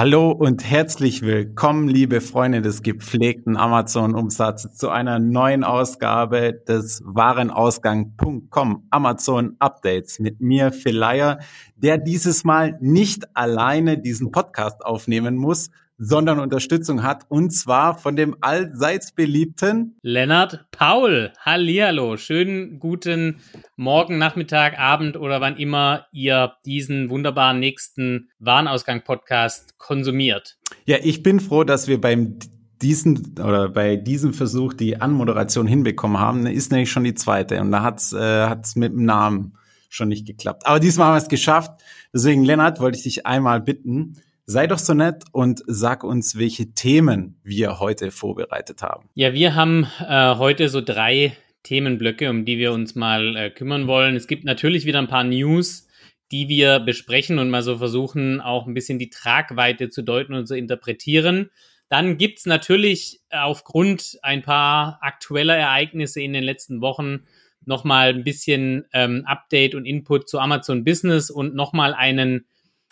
Hallo und herzlich willkommen, liebe Freunde des gepflegten Amazon-Umsatzes, zu einer neuen Ausgabe des Warenausgang.com Amazon Updates mit mir, Phil Leier, der dieses Mal nicht alleine diesen Podcast aufnehmen muss, sondern Unterstützung hat und zwar von dem allseits beliebten Lennart Paul. Hallihallo, schönen guten Morgen, Nachmittag, Abend oder wann immer ihr diesen wunderbaren nächsten Warenausgang-Podcast konsumiert. Ja, ich bin froh, dass wir beim diesen oder bei diesem Versuch die Anmoderation hinbekommen haben. Ist nämlich schon die zweite und da hat's äh, hat's mit dem Namen schon nicht geklappt. Aber diesmal haben wir es geschafft. Deswegen, Lennart, wollte ich dich einmal bitten, Sei doch so nett und sag uns, welche Themen wir heute vorbereitet haben. Ja, wir haben äh, heute so drei Themenblöcke, um die wir uns mal äh, kümmern wollen. Es gibt natürlich wieder ein paar News, die wir besprechen und mal so versuchen, auch ein bisschen die Tragweite zu deuten und zu interpretieren. Dann gibt's natürlich aufgrund ein paar aktueller Ereignisse in den letzten Wochen nochmal ein bisschen ähm, Update und Input zu Amazon Business und nochmal einen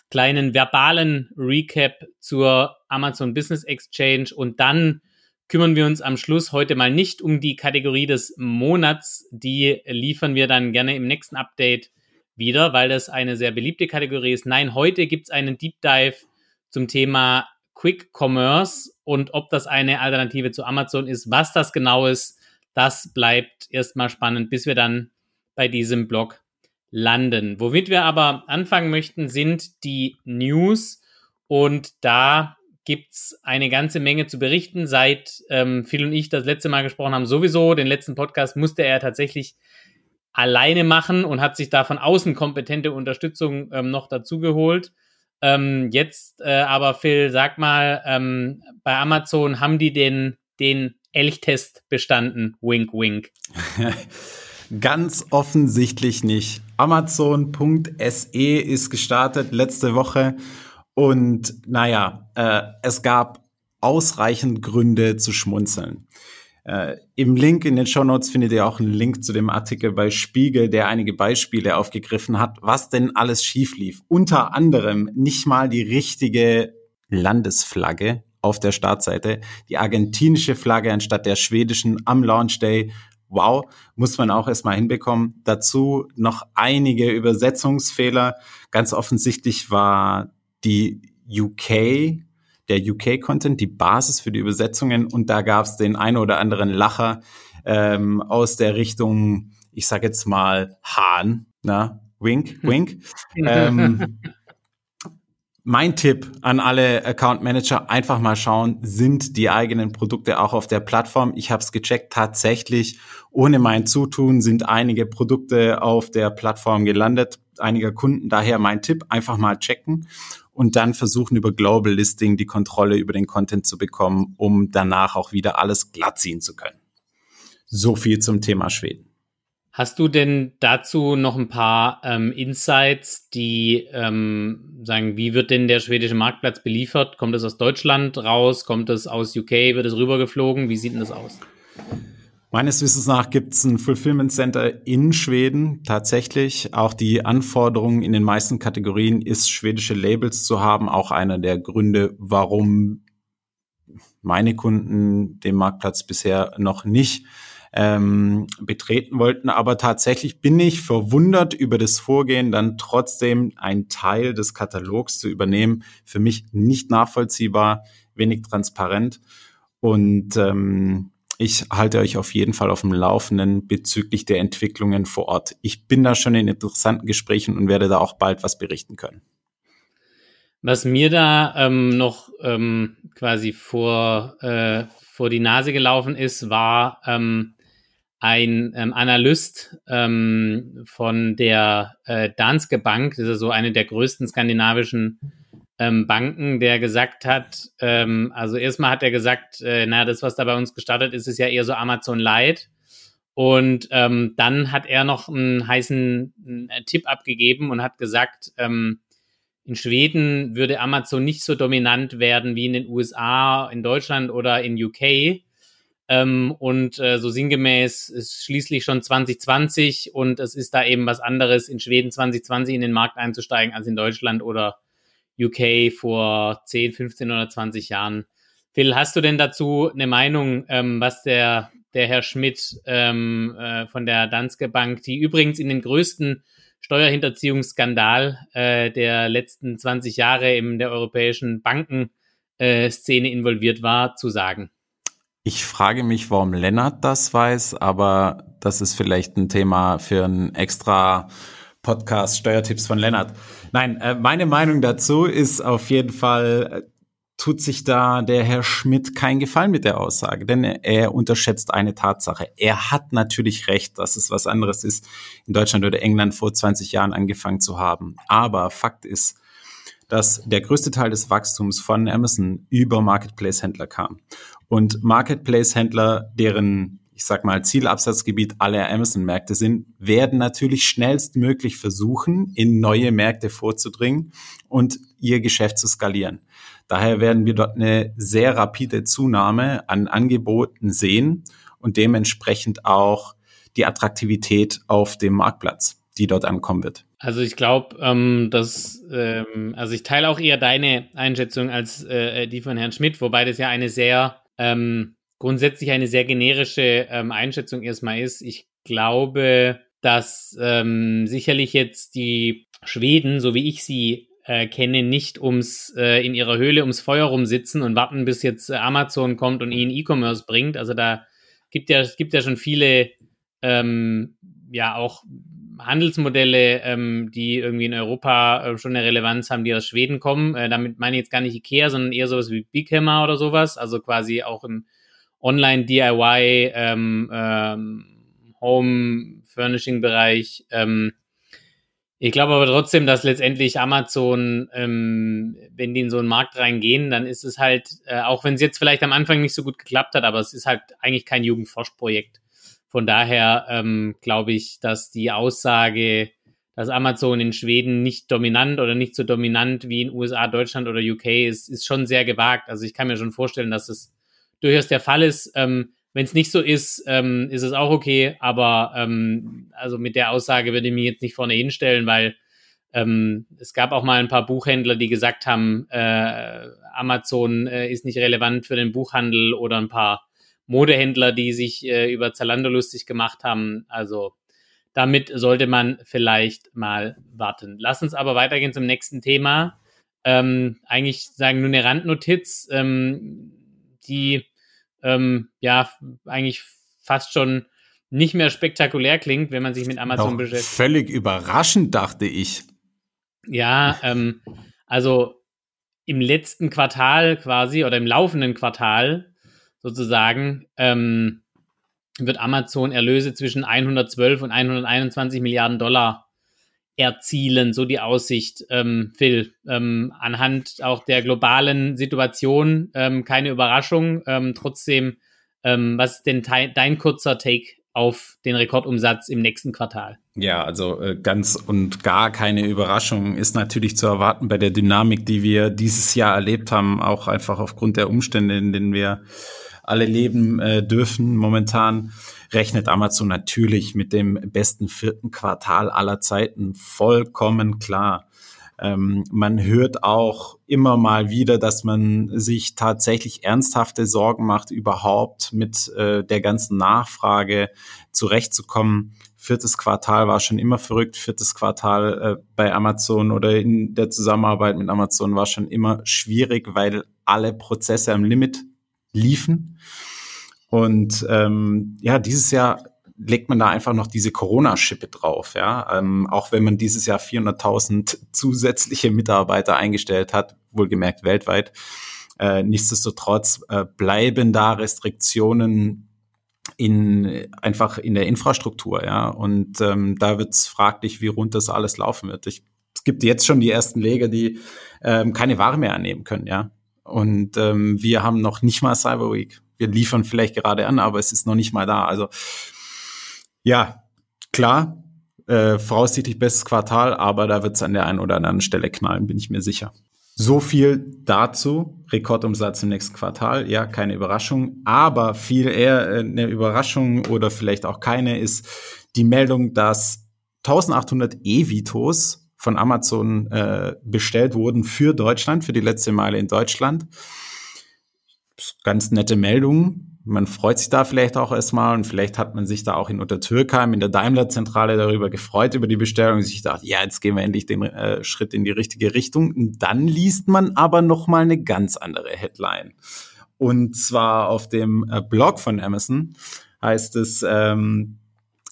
kleinen verbalen Recap zur Amazon Business Exchange und dann kümmern wir uns am Schluss heute mal nicht um die Kategorie des Monats. Die liefern wir dann gerne im nächsten Update wieder, weil das eine sehr beliebte Kategorie ist. Nein, heute gibt's einen Deep Dive zum Thema Quick Commerce und ob das eine Alternative zu Amazon ist. Was das genau ist, das bleibt erstmal spannend, bis wir dann bei diesem Blog landen. Womit wir aber anfangen möchten, sind die News. Und da gibt's eine ganze Menge zu berichten. Seit ähm, Phil und ich das letzte Mal gesprochen haben, sowieso, den letzten Podcast musste er tatsächlich alleine machen und hat sich da von außen kompetente Unterstützung ähm, noch dazu geholt. Ähm, jetzt äh, aber, Phil, sag mal, ähm, bei Amazon haben die den, den Elchtest bestanden? Wink, wink. Ganz offensichtlich nicht. Amazon.se ist gestartet letzte Woche und naja, äh, es gab ausreichend Gründe zu schmunzeln. Äh, Im Link in den Show Notes findet ihr auch einen Link zu dem Artikel bei Spiegel, der einige Beispiele aufgegriffen hat, was denn alles schief lief. Unter anderem nicht mal die richtige Landesflagge auf der Startseite, die argentinische Flagge anstatt der schwedischen am Launch Day wow, muss man auch erstmal hinbekommen. Dazu noch einige Übersetzungsfehler. Ganz offensichtlich war die UK, der UK-Content, die Basis für die Übersetzungen und da gab es den einen oder anderen Lacher ähm, aus der Richtung, ich sag jetzt mal Hahn, na, wink, wink. ähm, mein Tipp an alle Account Manager, einfach mal schauen, sind die eigenen Produkte auch auf der Plattform. Ich habe es gecheckt, tatsächlich ohne mein Zutun sind einige Produkte auf der Plattform gelandet, einiger Kunden. Daher mein Tipp, einfach mal checken und dann versuchen über Global Listing die Kontrolle über den Content zu bekommen, um danach auch wieder alles glatt ziehen zu können. So viel zum Thema Schweden. Hast du denn dazu noch ein paar ähm, Insights, die ähm, sagen, wie wird denn der schwedische Marktplatz beliefert? Kommt es aus Deutschland raus? Kommt es aus UK? Wird es rübergeflogen? Wie sieht denn das aus? Meines Wissens nach gibt es ein Fulfillment Center in Schweden tatsächlich. Auch die Anforderung in den meisten Kategorien ist, schwedische Labels zu haben. Auch einer der Gründe, warum meine Kunden den Marktplatz bisher noch nicht ähm, betreten wollten. Aber tatsächlich bin ich verwundert über das Vorgehen, dann trotzdem einen Teil des Katalogs zu übernehmen. Für mich nicht nachvollziehbar, wenig transparent. Und ähm, ich halte euch auf jeden Fall auf dem Laufenden bezüglich der Entwicklungen vor Ort. Ich bin da schon in interessanten Gesprächen und werde da auch bald was berichten können. Was mir da ähm, noch ähm, quasi vor, äh, vor die Nase gelaufen ist, war ähm, ein ähm, Analyst ähm, von der äh, Danske Bank, das ist so eine der größten skandinavischen ähm, Banken, der gesagt hat, ähm, also erstmal hat er gesagt, äh, naja, das, was da bei uns gestartet ist, ist ja eher so Amazon Light. Und ähm, dann hat er noch einen heißen äh, Tipp abgegeben und hat gesagt, ähm, in Schweden würde Amazon nicht so dominant werden wie in den USA, in Deutschland oder in UK ähm, und äh, so sinngemäß ist schließlich schon 2020 und es ist da eben was anderes, in Schweden 2020 in den Markt einzusteigen als in Deutschland oder UK vor 10, 15 oder 20 Jahren. Phil, hast du denn dazu eine Meinung, ähm, was der, der Herr Schmidt ähm, äh, von der Danske Bank, die übrigens in den größten Steuerhinterziehungsskandal äh, der letzten 20 Jahre in der europäischen Bankenszene äh, involviert war, zu sagen? Ich frage mich, warum Lennart das weiß, aber das ist vielleicht ein Thema für ein extra Podcast Steuertipps von Lennart. Nein, äh, meine Meinung dazu ist auf jeden Fall, äh, tut sich da der Herr Schmidt keinen Gefallen mit der Aussage, denn er unterschätzt eine Tatsache. Er hat natürlich recht, dass es was anderes ist, in Deutschland oder England vor 20 Jahren angefangen zu haben. Aber Fakt ist, dass der größte Teil des Wachstums von Amazon über Marketplace-Händler kam. Und Marketplace-Händler, deren ich sag mal, Zielabsatzgebiet aller Amazon-Märkte sind, werden natürlich schnellstmöglich versuchen, in neue Märkte vorzudringen und ihr Geschäft zu skalieren. Daher werden wir dort eine sehr rapide Zunahme an Angeboten sehen und dementsprechend auch die Attraktivität auf dem Marktplatz, die dort ankommen wird. Also ich glaube, ähm, dass ähm, also ich teile auch eher deine Einschätzung als äh, die von Herrn Schmidt, wobei das ja eine sehr ähm, grundsätzlich eine sehr generische ähm, Einschätzung erstmal ist. Ich glaube, dass ähm, sicherlich jetzt die Schweden, so wie ich sie äh, kenne, nicht ums äh, in ihrer Höhle ums Feuer rumsitzen und warten, bis jetzt äh, Amazon kommt und ihnen E-Commerce bringt. Also da gibt ja es gibt ja schon viele ähm, ja auch Handelsmodelle, ähm, die irgendwie in Europa äh, schon eine Relevanz haben, die aus Schweden kommen. Äh, damit meine ich jetzt gar nicht Ikea, sondern eher sowas wie Big Hammer oder sowas. Also quasi auch im Online-DIY, ähm, ähm. Ähm, ich glaube aber trotzdem, dass letztendlich Amazon, ähm, wenn die in so einen Markt reingehen, dann ist es halt, äh, auch wenn es jetzt vielleicht am Anfang nicht so gut geklappt hat, aber es ist halt eigentlich kein Jugendforschprojekt. Von daher ähm, glaube ich, dass die Aussage, dass Amazon in Schweden nicht dominant oder nicht so dominant wie in USA, Deutschland oder UK ist, ist schon sehr gewagt. Also ich kann mir schon vorstellen, dass es durchaus der Fall ist. Ähm, Wenn es nicht so ist, ähm, ist es auch okay. Aber ähm, also mit der Aussage würde ich mich jetzt nicht vorne hinstellen, weil ähm, es gab auch mal ein paar Buchhändler, die gesagt haben, äh, Amazon äh, ist nicht relevant für den Buchhandel oder ein paar Modehändler, die sich äh, über Zalando lustig gemacht haben. Also damit sollte man vielleicht mal warten. Lass uns aber weitergehen zum nächsten Thema. Ähm, eigentlich sagen nur eine Randnotiz. Ähm, die ähm, ja eigentlich fast schon nicht mehr spektakulär klingt, wenn man sich mit Amazon Doch beschäftigt. Völlig überraschend, dachte ich. Ja, ähm, also im letzten Quartal quasi oder im laufenden Quartal sozusagen ähm, wird Amazon Erlöse zwischen 112 und 121 Milliarden Dollar erzielen, so die Aussicht, ähm, Phil. Ähm, anhand auch der globalen Situation, ähm, keine Überraschung. Ähm, trotzdem, ähm, was ist denn dein kurzer Take auf den Rekordumsatz im nächsten Quartal? Ja, also äh, ganz und gar keine Überraschung ist natürlich zu erwarten bei der Dynamik, die wir dieses Jahr erlebt haben, auch einfach aufgrund der Umstände, in denen wir alle leben äh, dürfen momentan rechnet Amazon natürlich mit dem besten vierten Quartal aller Zeiten vollkommen klar. Ähm, man hört auch immer mal wieder, dass man sich tatsächlich ernsthafte Sorgen macht, überhaupt mit äh, der ganzen Nachfrage zurechtzukommen. Viertes Quartal war schon immer verrückt. Viertes Quartal äh, bei Amazon oder in der Zusammenarbeit mit Amazon war schon immer schwierig, weil alle Prozesse am Limit liefen. Und ähm, ja, dieses Jahr legt man da einfach noch diese Corona-Schippe drauf. Ja, ähm, auch wenn man dieses Jahr 400.000 zusätzliche Mitarbeiter eingestellt hat, wohlgemerkt weltweit. Äh, nichtsdestotrotz äh, bleiben da Restriktionen in einfach in der Infrastruktur, ja. Und ähm, da wird es fraglich, wie rund das alles laufen wird. Ich, es gibt jetzt schon die ersten Leger, die ähm, keine Ware mehr annehmen können, ja. Und ähm, wir haben noch nicht mal Cyber Week wir liefern vielleicht gerade an, aber es ist noch nicht mal da. Also ja, klar, äh, voraussichtlich bestes Quartal, aber da wird es an der einen oder anderen Stelle knallen, bin ich mir sicher. So viel dazu. Rekordumsatz im nächsten Quartal. Ja, keine Überraschung. Aber viel eher äh, eine Überraschung oder vielleicht auch keine ist die Meldung, dass 1800 E-Vitos von Amazon äh, bestellt wurden für Deutschland, für die letzte Meile in Deutschland. Ganz nette Meldungen. Man freut sich da vielleicht auch erstmal und vielleicht hat man sich da auch in Untertürkheim in der Daimler-Zentrale darüber gefreut über die Bestellung und sich gedacht, ja, jetzt gehen wir endlich den äh, Schritt in die richtige Richtung. Und dann liest man aber noch mal eine ganz andere Headline. Und zwar auf dem äh, Blog von Amazon heißt es, ähm,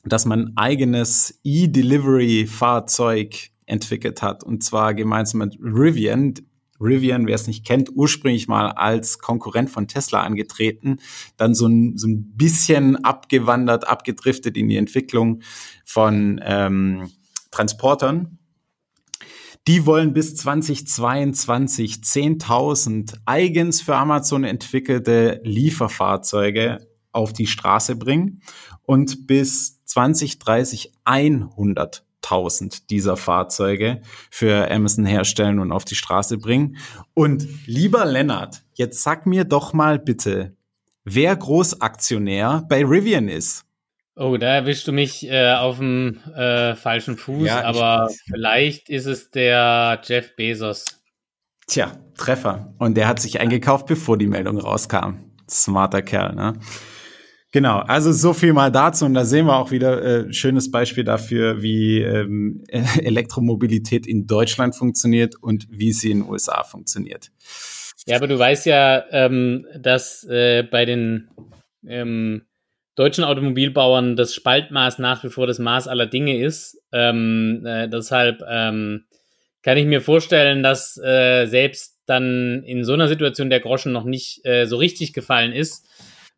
dass man eigenes E-Delivery-Fahrzeug entwickelt hat. Und zwar gemeinsam mit Rivian. Rivian, wer es nicht kennt, ursprünglich mal als Konkurrent von Tesla angetreten, dann so ein, so ein bisschen abgewandert, abgedriftet in die Entwicklung von ähm, Transportern. Die wollen bis 2022 10.000 eigens für Amazon entwickelte Lieferfahrzeuge auf die Straße bringen und bis 2030 100 1000 dieser Fahrzeuge für Amazon herstellen und auf die Straße bringen. Und lieber Lennart, jetzt sag mir doch mal bitte, wer Großaktionär bei Rivian ist. Oh, da erwischst du mich äh, auf dem äh, falschen Fuß, ja, aber vielleicht ist es der Jeff Bezos. Tja, Treffer. Und der hat sich eingekauft, bevor die Meldung rauskam. Smarter Kerl, ne? Genau, also so viel mal dazu und da sehen wir auch wieder äh, schönes Beispiel dafür, wie ähm, Elektromobilität in Deutschland funktioniert und wie sie in den USA funktioniert. Ja, aber du weißt ja, ähm, dass äh, bei den ähm, deutschen Automobilbauern das Spaltmaß nach wie vor das Maß aller Dinge ist. Ähm, äh, deshalb ähm, kann ich mir vorstellen, dass äh, selbst dann in so einer Situation der Groschen noch nicht äh, so richtig gefallen ist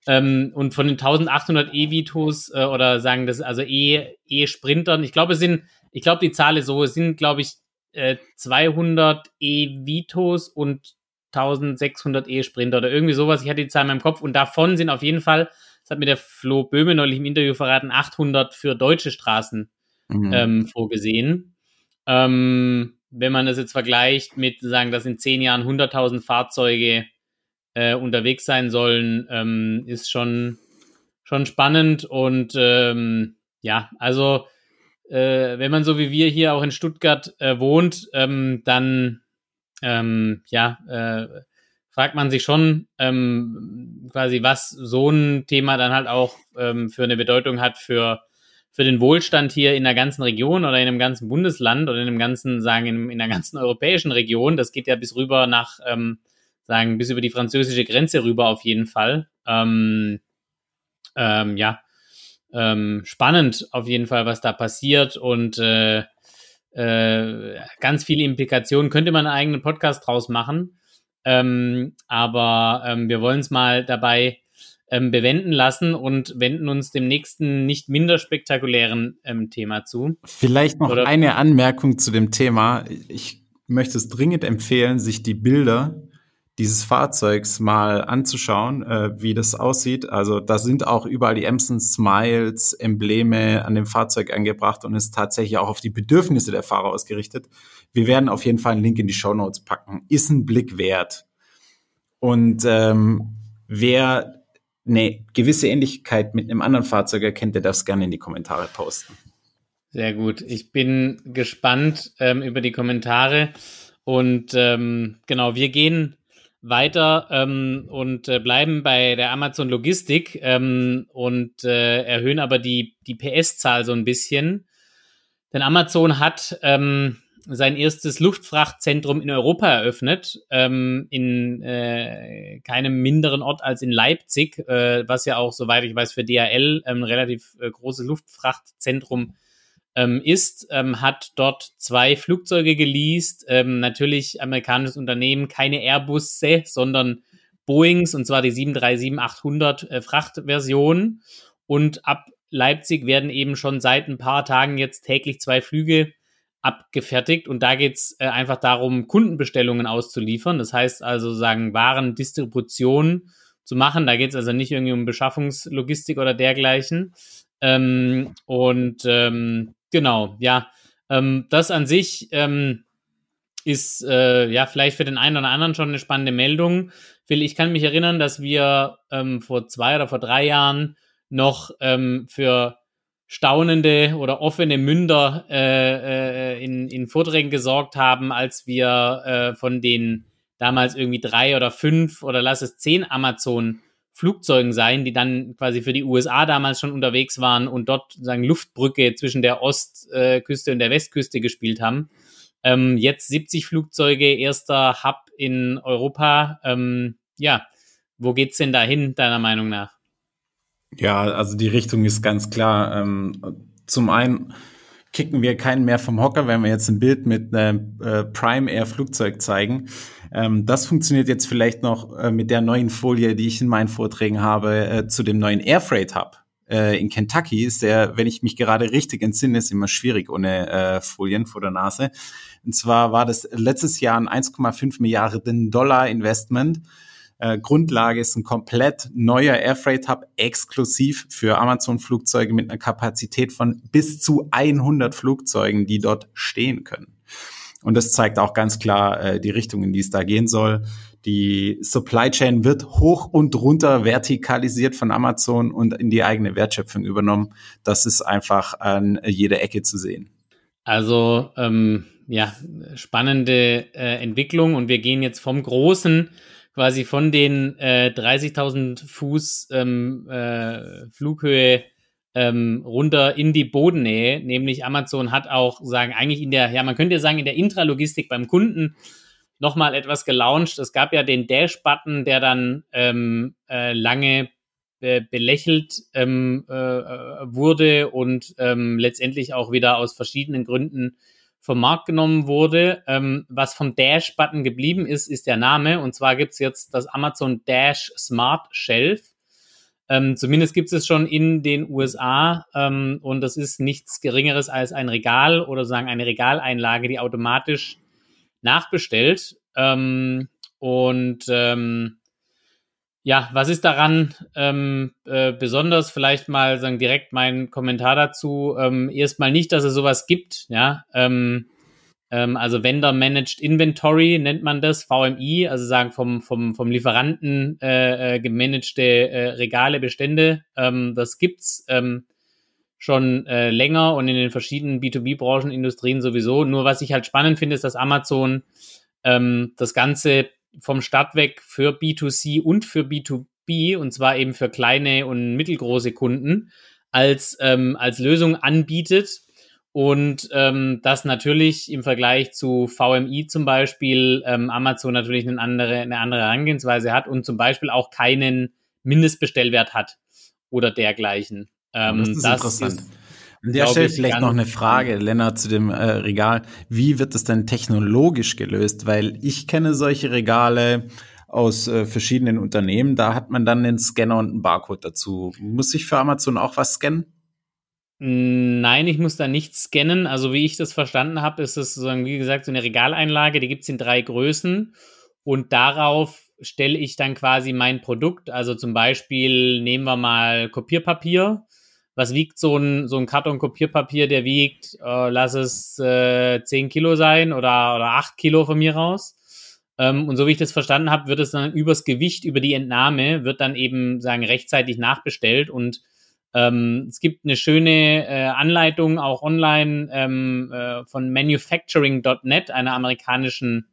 ähm, und von den 1800 E-Vitos äh, oder sagen das also E-Sprintern, ich glaube, es sind, ich glaube, die Zahl ist so, es sind, glaube ich, äh, 200 E-Vitos und 1600 E-Sprinter oder irgendwie sowas. Ich hatte die Zahl in meinem Kopf und davon sind auf jeden Fall, das hat mir der Flo Böhme neulich im Interview verraten, 800 für deutsche Straßen mhm. ähm, vorgesehen. Ähm, wenn man das jetzt vergleicht mit, sagen, dass in zehn Jahren 100.000 Fahrzeuge äh, unterwegs sein sollen, ähm, ist schon, schon spannend. Und ähm, ja, also äh, wenn man so wie wir hier auch in Stuttgart äh, wohnt, ähm, dann ähm, ja, äh, fragt man sich schon ähm, quasi, was so ein Thema dann halt auch ähm, für eine Bedeutung hat für für den Wohlstand hier in der ganzen Region oder in einem ganzen Bundesland oder in einem ganzen, sagen, in, in der ganzen europäischen Region. Das geht ja bis rüber nach ähm, sagen, bis über die französische Grenze rüber auf jeden Fall. Ähm, ähm, ja, ähm, spannend auf jeden Fall, was da passiert und äh, äh, ganz viele Implikationen. Könnte man einen eigenen Podcast draus machen, ähm, aber ähm, wir wollen es mal dabei ähm, bewenden lassen und wenden uns dem nächsten nicht minder spektakulären Thema zu. Vielleicht noch Oder eine Anmerkung zu dem Thema. Ich möchte es dringend empfehlen, sich die Bilder dieses Fahrzeugs mal anzuschauen, äh, wie das aussieht. Also da sind auch überall die Emson Smiles, Embleme an dem Fahrzeug angebracht und ist tatsächlich auch auf die Bedürfnisse der Fahrer ausgerichtet. Wir werden auf jeden Fall einen Link in die Show Notes packen. Ist ein Blick wert. Und ähm, wer eine gewisse Ähnlichkeit mit einem anderen Fahrzeug erkennt, der darf es gerne in die Kommentare posten. Sehr gut. Ich bin gespannt ähm, über die Kommentare. Und ähm, genau, wir gehen weiter ähm, und äh, bleiben bei der Amazon Logistik ähm, und äh, erhöhen aber die, die PS-Zahl so ein bisschen. Denn Amazon hat ähm, sein erstes Luftfrachtzentrum in Europa eröffnet, ähm, in äh, keinem minderen Ort als in Leipzig, äh, was ja auch, soweit ich weiß, für DHL ein relativ äh, großes Luftfrachtzentrum ähm, ist, ähm, hat dort zwei Flugzeuge geleast, ähm, natürlich amerikanisches Unternehmen, keine Airbusse, sondern Boeings, und zwar die 737-800 äh, Frachtversion. Und ab Leipzig werden eben schon seit ein paar Tagen jetzt täglich zwei Flüge abgefertigt und da geht es äh, einfach darum, Kundenbestellungen auszuliefern. Das heißt also sagen Warendistribution zu machen. Da geht es also nicht irgendwie um Beschaffungslogistik oder dergleichen. Ähm, und ähm, Genau, ja. Ähm, das an sich ähm, ist äh, ja vielleicht für den einen oder anderen schon eine spannende Meldung. Phil, ich kann mich erinnern, dass wir ähm, vor zwei oder vor drei Jahren noch ähm, für staunende oder offene Münder äh, äh, in, in Vorträgen gesorgt haben, als wir äh, von den damals irgendwie drei oder fünf oder lass es zehn Amazon Flugzeugen sein, die dann quasi für die USA damals schon unterwegs waren und dort sagen Luftbrücke zwischen der Ostküste und der Westküste gespielt haben. Ähm, jetzt 70 Flugzeuge, erster Hub in Europa. Ähm, ja, wo geht's denn dahin, deiner Meinung nach? Ja, also die Richtung ist ganz klar. Ähm, zum einen kicken wir keinen mehr vom Hocker, wenn wir jetzt ein Bild mit einem äh, Prime Air Flugzeug zeigen. Ähm, das funktioniert jetzt vielleicht noch äh, mit der neuen Folie, die ich in meinen Vorträgen habe, äh, zu dem neuen Air Freight Hub. Äh, in Kentucky ist der, wenn ich mich gerade richtig entsinne, ist immer schwierig ohne äh, Folien vor der Nase. Und zwar war das letztes Jahr ein 1,5 Milliarden Dollar Investment äh, Grundlage ist ein komplett neuer Airfreight Hub exklusiv für Amazon Flugzeuge mit einer Kapazität von bis zu 100 Flugzeugen, die dort stehen können. Und das zeigt auch ganz klar äh, die Richtung, in die es da gehen soll. Die Supply Chain wird hoch und runter vertikalisiert von Amazon und in die eigene Wertschöpfung übernommen. Das ist einfach an jeder Ecke zu sehen. Also ähm, ja, spannende äh, Entwicklung und wir gehen jetzt vom großen quasi von den äh, 30.000 Fuß ähm, äh, Flughöhe ähm, runter in die Bodennähe, nämlich Amazon hat auch sagen eigentlich in der, ja man könnte sagen in der Intralogistik beim Kunden nochmal etwas gelauncht. Es gab ja den Dash-Button, der dann ähm, äh, lange äh, belächelt ähm, äh, wurde und ähm, letztendlich auch wieder aus verschiedenen Gründen vom Markt genommen wurde. Ähm, was vom Dash-Button geblieben ist, ist der Name. Und zwar gibt es jetzt das Amazon Dash Smart Shelf. Ähm, zumindest gibt es schon in den USA ähm, und das ist nichts Geringeres als ein Regal oder sagen eine Regaleinlage, die automatisch nachbestellt. Ähm, und ähm, ja, was ist daran ähm, äh, besonders? Vielleicht mal sagen direkt meinen Kommentar dazu. Ähm, erstmal nicht, dass es sowas gibt, ja. Ähm, ähm, also Vendor Managed Inventory nennt man das, VMI, also sagen vom, vom, vom Lieferanten äh, äh, gemanagte äh, Regale, Bestände. Ähm, das gibt's ähm, schon äh, länger und in den verschiedenen B2B-Branchen, Industrien sowieso. Nur was ich halt spannend finde, ist, dass Amazon ähm, das Ganze vom Start weg für B2C und für B2B, und zwar eben für kleine und mittelgroße Kunden, als, ähm, als Lösung anbietet. Und ähm, das natürlich im Vergleich zu VMI zum Beispiel ähm, Amazon natürlich eine andere, eine andere Herangehensweise hat und zum Beispiel auch keinen Mindestbestellwert hat oder dergleichen. Ähm, das ist das interessant. Ist, an der Stelle vielleicht noch eine Frage, Lennart, zu dem äh, Regal. Wie wird das denn technologisch gelöst? Weil ich kenne solche Regale aus äh, verschiedenen Unternehmen. Da hat man dann einen Scanner und einen Barcode dazu. Muss ich für Amazon auch was scannen? Nein, ich muss da nichts scannen. Also wie ich das verstanden habe, ist es sozusagen, wie gesagt, so eine Regaleinlage, die gibt es in drei Größen. Und darauf stelle ich dann quasi mein Produkt. Also zum Beispiel nehmen wir mal Kopierpapier was wiegt so ein, so ein Karton Kopierpapier, der wiegt, äh, lass es äh, 10 Kilo sein oder, oder 8 Kilo von mir raus. Ähm, und so wie ich das verstanden habe, wird es dann übers Gewicht, über die Entnahme, wird dann eben sagen rechtzeitig nachbestellt und ähm, es gibt eine schöne äh, Anleitung auch online ähm, äh, von manufacturing.net, einer amerikanischen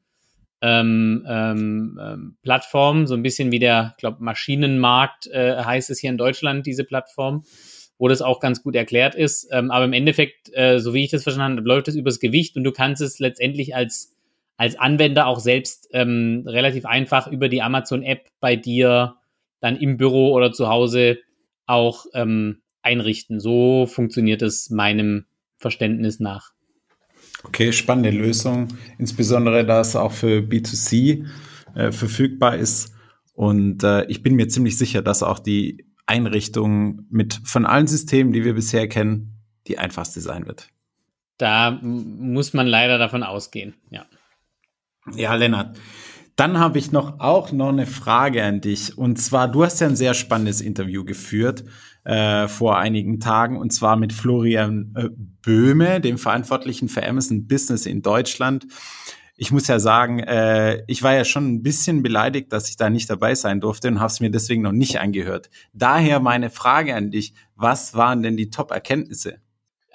ähm, ähm, ähm, Plattform, so ein bisschen wie der, glaube Maschinenmarkt äh, heißt es hier in Deutschland, diese Plattform wo das auch ganz gut erklärt ist. Ähm, aber im Endeffekt, äh, so wie ich das verstanden habe, läuft es übers Gewicht und du kannst es letztendlich als, als Anwender auch selbst relativ einfach über die Amazon-App bei dir dann im Büro oder zu Hause auch ähm, einrichten. So funktioniert es meinem Verständnis nach. Okay, spannende Lösung, insbesondere da es auch für B2C äh, verfügbar ist. Und äh, ich bin mir ziemlich sicher, dass auch die Einrichtung mit von allen Systemen, die wir bisher kennen, die einfachste sein wird. Da muss man leider davon ausgehen, ja. Ja, Lennart. Dann habe ich noch auch noch eine Frage an dich. Und zwar, du hast ja ein sehr spannendes Interview geführt äh, vor einigen Tagen, und zwar mit Florian äh, Böhme, dem Verantwortlichen für Amazon Business in Deutschland. ich muss ja sagen, äh, ich war ja schon ein bisschen beleidigt, dass ich da nicht dabei sein durfte und habe es mir deswegen noch nicht angehört. Daher meine Frage an dich, was waren denn die Top-Erkenntnisse?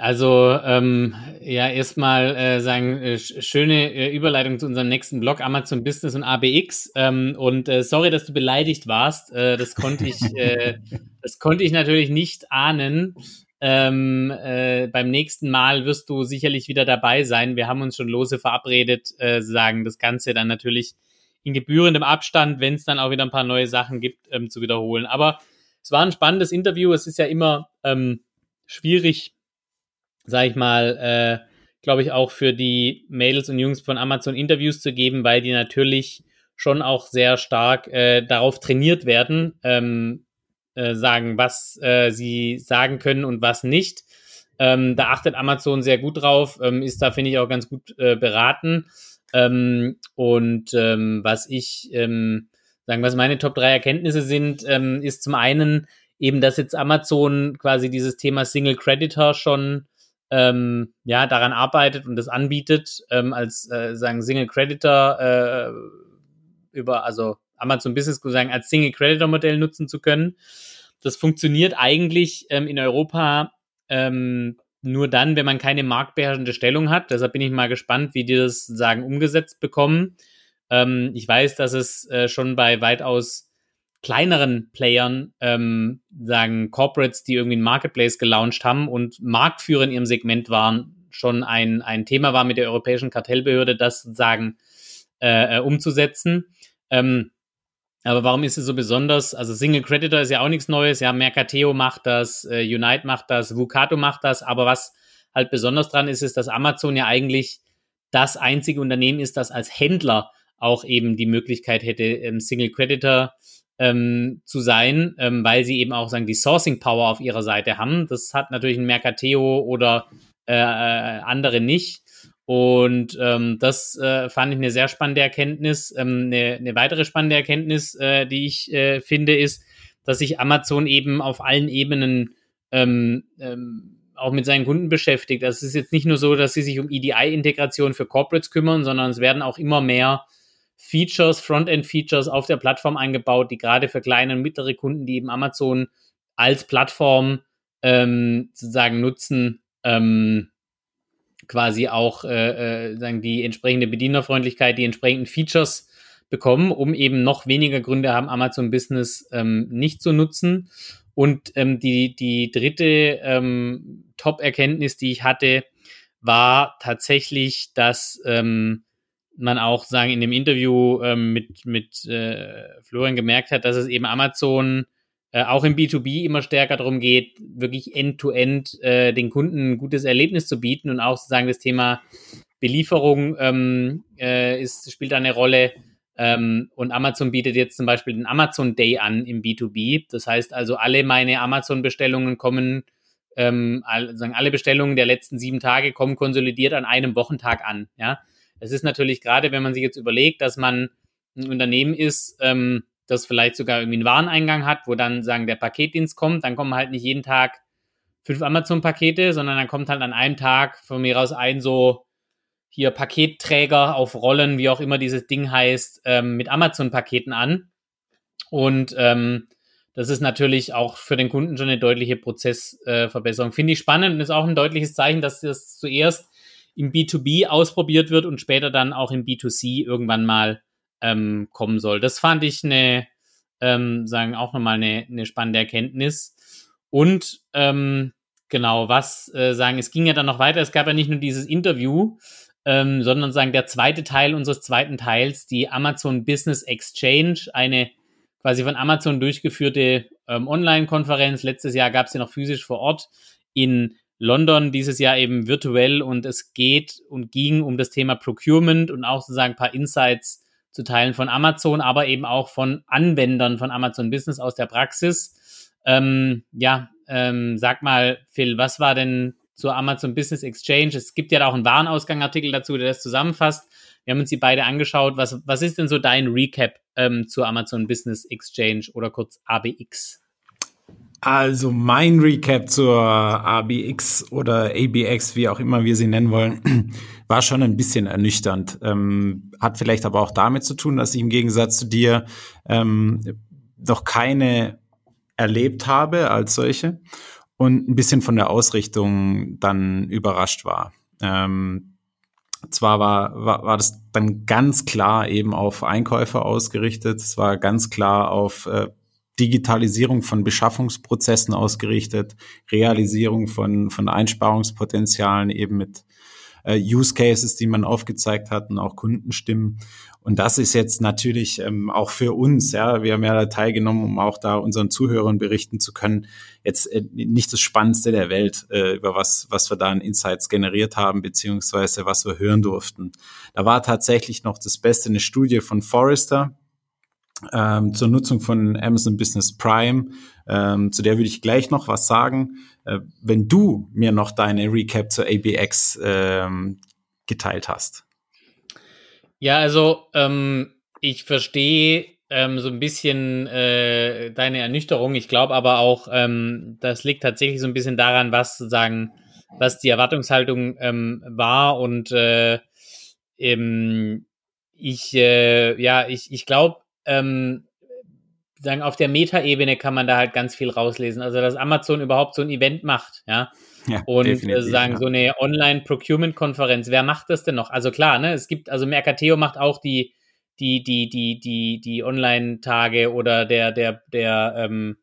Also ähm, ja, erstmal äh, sagen, äh, schöne äh, Überleitung zu unserem nächsten Blog, Amazon Business und ABX. Ähm, und äh, sorry, dass du beleidigt warst. Äh, das konnte ich, äh, das konnte ich natürlich nicht ahnen. Ähm, äh, beim nächsten Mal wirst du sicherlich wieder dabei sein. Wir haben uns schon lose verabredet, sagen das Ganze dann natürlich in gebührendem Abstand, wenn es dann auch wieder ein paar neue Sachen gibt, ähm, zu wiederholen. Aber es war ein spannendes Interview. Es ist ja immer ähm, schwierig, sag ich mal, äh, glaube ich, auch für die Mädels und Jungs von Amazon Interviews zu geben, weil die natürlich schon auch sehr stark äh, darauf trainiert werden, ähm, äh, sagen, was äh, sie sagen können und was nicht. Ähm, da achtet Amazon sehr gut drauf, ähm, ist da, finde ich, auch ganz gut äh, beraten. Ähm, und ähm, was ich ähm, sagen, was meine Top 3 Erkenntnisse sind, ähm, ist zum einen eben, dass jetzt Amazon quasi dieses Thema Single Creditor schon ähm, ja, daran arbeitet und das anbietet, ähm, als äh, sagen Single Creditor äh, über, also Amazon Business sagen, als Single Creditor Modell nutzen zu können. Das funktioniert eigentlich ähm, in Europa ähm, nur dann, wenn man keine marktbeherrschende Stellung hat. Deshalb bin ich mal gespannt, wie die das sagen umgesetzt bekommen. Ähm, ich weiß, dass es äh, schon bei weitaus kleineren Playern, ähm, sagen Corporates, die irgendwie ein Marketplace gelauncht haben und Marktführer in ihrem Segment waren, schon ein, ein Thema war mit der Europäischen Kartellbehörde, das sozusagen äh, äh, umzusetzen. Ähm, aber warum ist es so besonders? Also Single Creditor ist ja auch nichts Neues. Ja, Mercateo macht das, äh, Unite macht das, Vucato macht das. Aber was halt besonders dran ist, ist, dass Amazon ja eigentlich das einzige Unternehmen ist, das als Händler auch eben die Möglichkeit hätte, ähm, Single Creditor ähm, zu sein, ähm, weil sie eben auch sagen, die Sourcing Power auf ihrer Seite haben. Das hat natürlich ein Mercateo oder äh, äh, andere nicht. Und ähm, das äh, fand ich eine sehr spannende Erkenntnis. Ähm, eine, eine weitere spannende Erkenntnis, äh, die ich äh, finde, ist, dass sich Amazon eben auf allen Ebenen ähm, ähm, auch mit seinen Kunden beschäftigt. Also es ist jetzt nicht nur so, dass sie sich um EDI-Integration für Corporates kümmern, sondern es werden auch immer mehr Features, Frontend-Features auf der Plattform eingebaut, die gerade für kleine und mittlere Kunden, die eben Amazon als Plattform ähm, sozusagen nutzen, ähm, quasi auch äh, äh, sagen die entsprechende Bedienerfreundlichkeit, die entsprechenden Features bekommen, um eben noch weniger Gründe haben, Amazon Business ähm, nicht zu nutzen. Und ähm, die, die dritte ähm, Top-Erkenntnis, die ich hatte, war tatsächlich, dass ähm, man auch sagen in dem Interview ähm, mit mit äh, Florian gemerkt hat, dass es eben Amazon äh, auch im B2B immer stärker darum geht, wirklich end-to-end -end, äh, den Kunden ein gutes Erlebnis zu bieten und auch sozusagen das Thema Belieferung ähm, äh, ist, spielt eine Rolle. Ähm, und Amazon bietet jetzt zum Beispiel den Amazon Day an im B2B. Das heißt also, alle meine Amazon-Bestellungen kommen, ähm, all, sagen alle Bestellungen der letzten sieben Tage kommen konsolidiert an einem Wochentag an. Ja, es ist natürlich gerade, wenn man sich jetzt überlegt, dass man ein Unternehmen ist, ähm, das vielleicht sogar irgendwie einen Wareneingang hat, wo dann sagen der Paketdienst kommt, dann kommen halt nicht jeden Tag fünf Amazon-Pakete, sondern dann kommt halt an einem Tag von mir aus ein so hier Paketträger auf Rollen, wie auch immer dieses Ding heißt, ähm, mit Amazon-Paketen an. Und ähm, das ist natürlich auch für den Kunden schon eine deutliche Prozessverbesserung. Äh, Finde ich spannend und ist auch ein deutliches Zeichen, dass das zuerst im B2B ausprobiert wird und später dann auch im B2C irgendwann mal ähm, kommen soll. Das fand ich eine, ähm, sagen auch nochmal eine, eine spannende Erkenntnis. Und ähm, genau, was äh, sagen, es ging ja dann noch weiter, es gab ja nicht nur dieses Interview, ähm, sondern sagen, der zweite Teil unseres zweiten Teils, die Amazon Business Exchange, eine quasi von Amazon durchgeführte ähm, Online-Konferenz. Letztes Jahr gab es sie noch physisch vor Ort in London dieses Jahr eben virtuell und es geht und ging um das Thema Procurement und auch sozusagen ein paar Insights zu teilen von Amazon, aber eben auch von Anwendern von Amazon Business aus der Praxis. Ähm, ja, ähm, sag mal, Phil, was war denn zur Amazon Business Exchange? Es gibt ja auch einen Warenausgangartikel dazu, der das zusammenfasst. Wir haben uns die beide angeschaut. Was, was ist denn so dein Recap ähm, zur Amazon Business Exchange oder kurz ABX? Also mein Recap zur ABX oder ABX, wie auch immer wir sie nennen wollen, war schon ein bisschen ernüchternd. Ähm, hat vielleicht aber auch damit zu tun, dass ich im Gegensatz zu dir ähm, noch keine erlebt habe als solche und ein bisschen von der Ausrichtung dann überrascht war. Ähm, zwar war, war, war das dann ganz klar eben auf Einkäufer ausgerichtet, es war ganz klar auf äh, Digitalisierung von Beschaffungsprozessen ausgerichtet, Realisierung von, von Einsparungspotenzialen eben mit äh, Use Cases, die man aufgezeigt hat und auch Kundenstimmen. Und das ist jetzt natürlich ähm, auch für uns, ja, wir haben ja da teilgenommen, um auch da unseren Zuhörern berichten zu können, jetzt äh, nicht das Spannendste der Welt, äh, über was, was wir da an Insights generiert haben, beziehungsweise was wir hören durften. Da war tatsächlich noch das Beste eine Studie von Forrester, ähm, zur Nutzung von Amazon Business Prime. Ähm, zu der würde ich gleich noch was sagen. Äh, wenn du mir noch deine Recap zur ABX ähm, geteilt hast. Ja, also ähm, ich verstehe ähm, so ein bisschen äh, deine Ernüchterung. Ich glaube aber auch, ähm, das liegt tatsächlich so ein bisschen daran, was sozusagen, was die Erwartungshaltung war und äh, ich, äh, ja, ich, ich glaube, ähm, sagen, auf der Meta-Ebene kann man da halt ganz viel rauslesen. Also, dass Amazon überhaupt so ein Event macht, ja. ja und äh, sagen, ja. so eine Online-Procurement-Konferenz, wer macht das denn noch? Also klar, ne, es gibt, also Mercateo macht auch die, die, die, die, die, die Online-Tage oder der, der, der, ähm,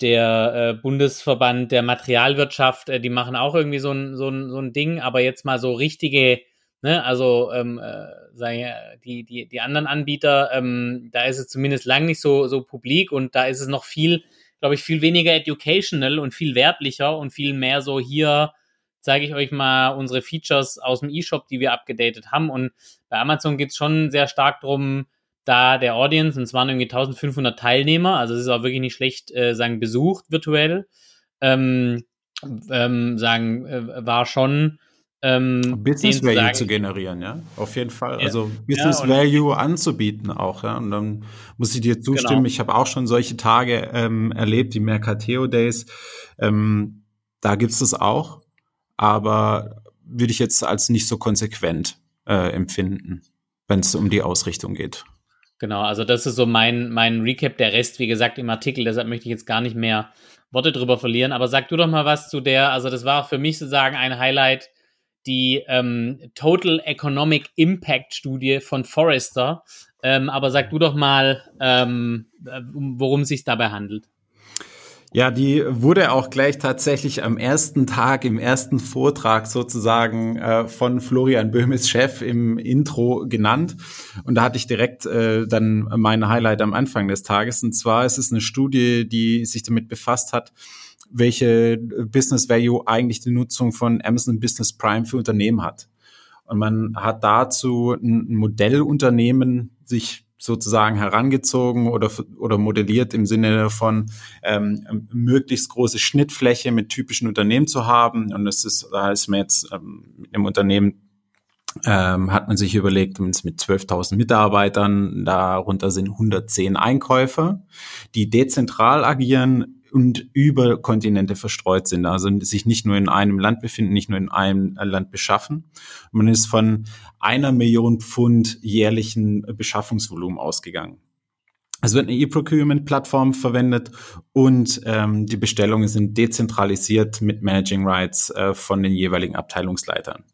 der äh, Bundesverband der Materialwirtschaft, äh, die machen auch irgendwie so ein, so, ein, so ein Ding, aber jetzt mal so richtige Ne? Also ähm, äh, die, die, die anderen Anbieter, ähm, da ist es zumindest lang nicht so, so publik und da ist es noch viel, glaube ich, viel weniger educational und viel werblicher und viel mehr so hier zeige ich euch mal unsere Features aus dem E-Shop, die wir abgedatet haben. Und bei Amazon geht es schon sehr stark darum, da der Audience, und es waren irgendwie 1500 Teilnehmer, also es ist auch wirklich nicht schlecht, äh, sagen, besucht virtuell, ähm, ähm, sagen, äh, war schon ähm, Business Value sagen, zu generieren, ja, auf jeden Fall. Ja, also Business ja, Value anzubieten auch, ja. Und dann muss ich dir zustimmen. Genau. Ich habe auch schon solche Tage ähm, erlebt, die Mercateo Days. Ähm, da gibt's das auch, aber würde ich jetzt als nicht so konsequent äh, empfinden, wenn es um die Ausrichtung geht. Genau, also das ist so mein, mein Recap. Der Rest, wie gesagt, im Artikel, deshalb möchte ich jetzt gar nicht mehr Worte drüber verlieren. Aber sag du doch mal was zu der, also das war für mich sozusagen ein Highlight die ähm, Total Economic Impact Studie von Forrester. Ähm, aber sag du doch mal, ähm, worum es sich dabei handelt. Ja, die wurde auch gleich tatsächlich am ersten Tag, im ersten Vortrag sozusagen äh, von Florian Böhmes Chef im Intro genannt. Und da hatte ich direkt äh, dann meine Highlight am Anfang des Tages. Und zwar ist es eine Studie, die sich damit befasst hat, welche Business Value eigentlich die Nutzung von Amazon Business Prime für Unternehmen hat. Und man hat dazu ein Modellunternehmen sich sozusagen herangezogen oder, oder modelliert im Sinne von ähm, möglichst große Schnittfläche mit typischen Unternehmen zu haben. Und das ist, da ist man jetzt ähm, mit einem Unternehmen ähm, hat man sich überlegt, mit 12.000 Mitarbeitern, darunter sind 110 Einkäufer, die dezentral agieren, und über Kontinente verstreut sind, also sich nicht nur in einem Land befinden, nicht nur in einem Land beschaffen. Man ist von einer Million Pfund jährlichen Beschaffungsvolumen ausgegangen. Es wird eine E-Procurement-Plattform verwendet und ähm, die Bestellungen sind dezentralisiert mit Managing Rights äh, von den jeweiligen Abteilungsleitern.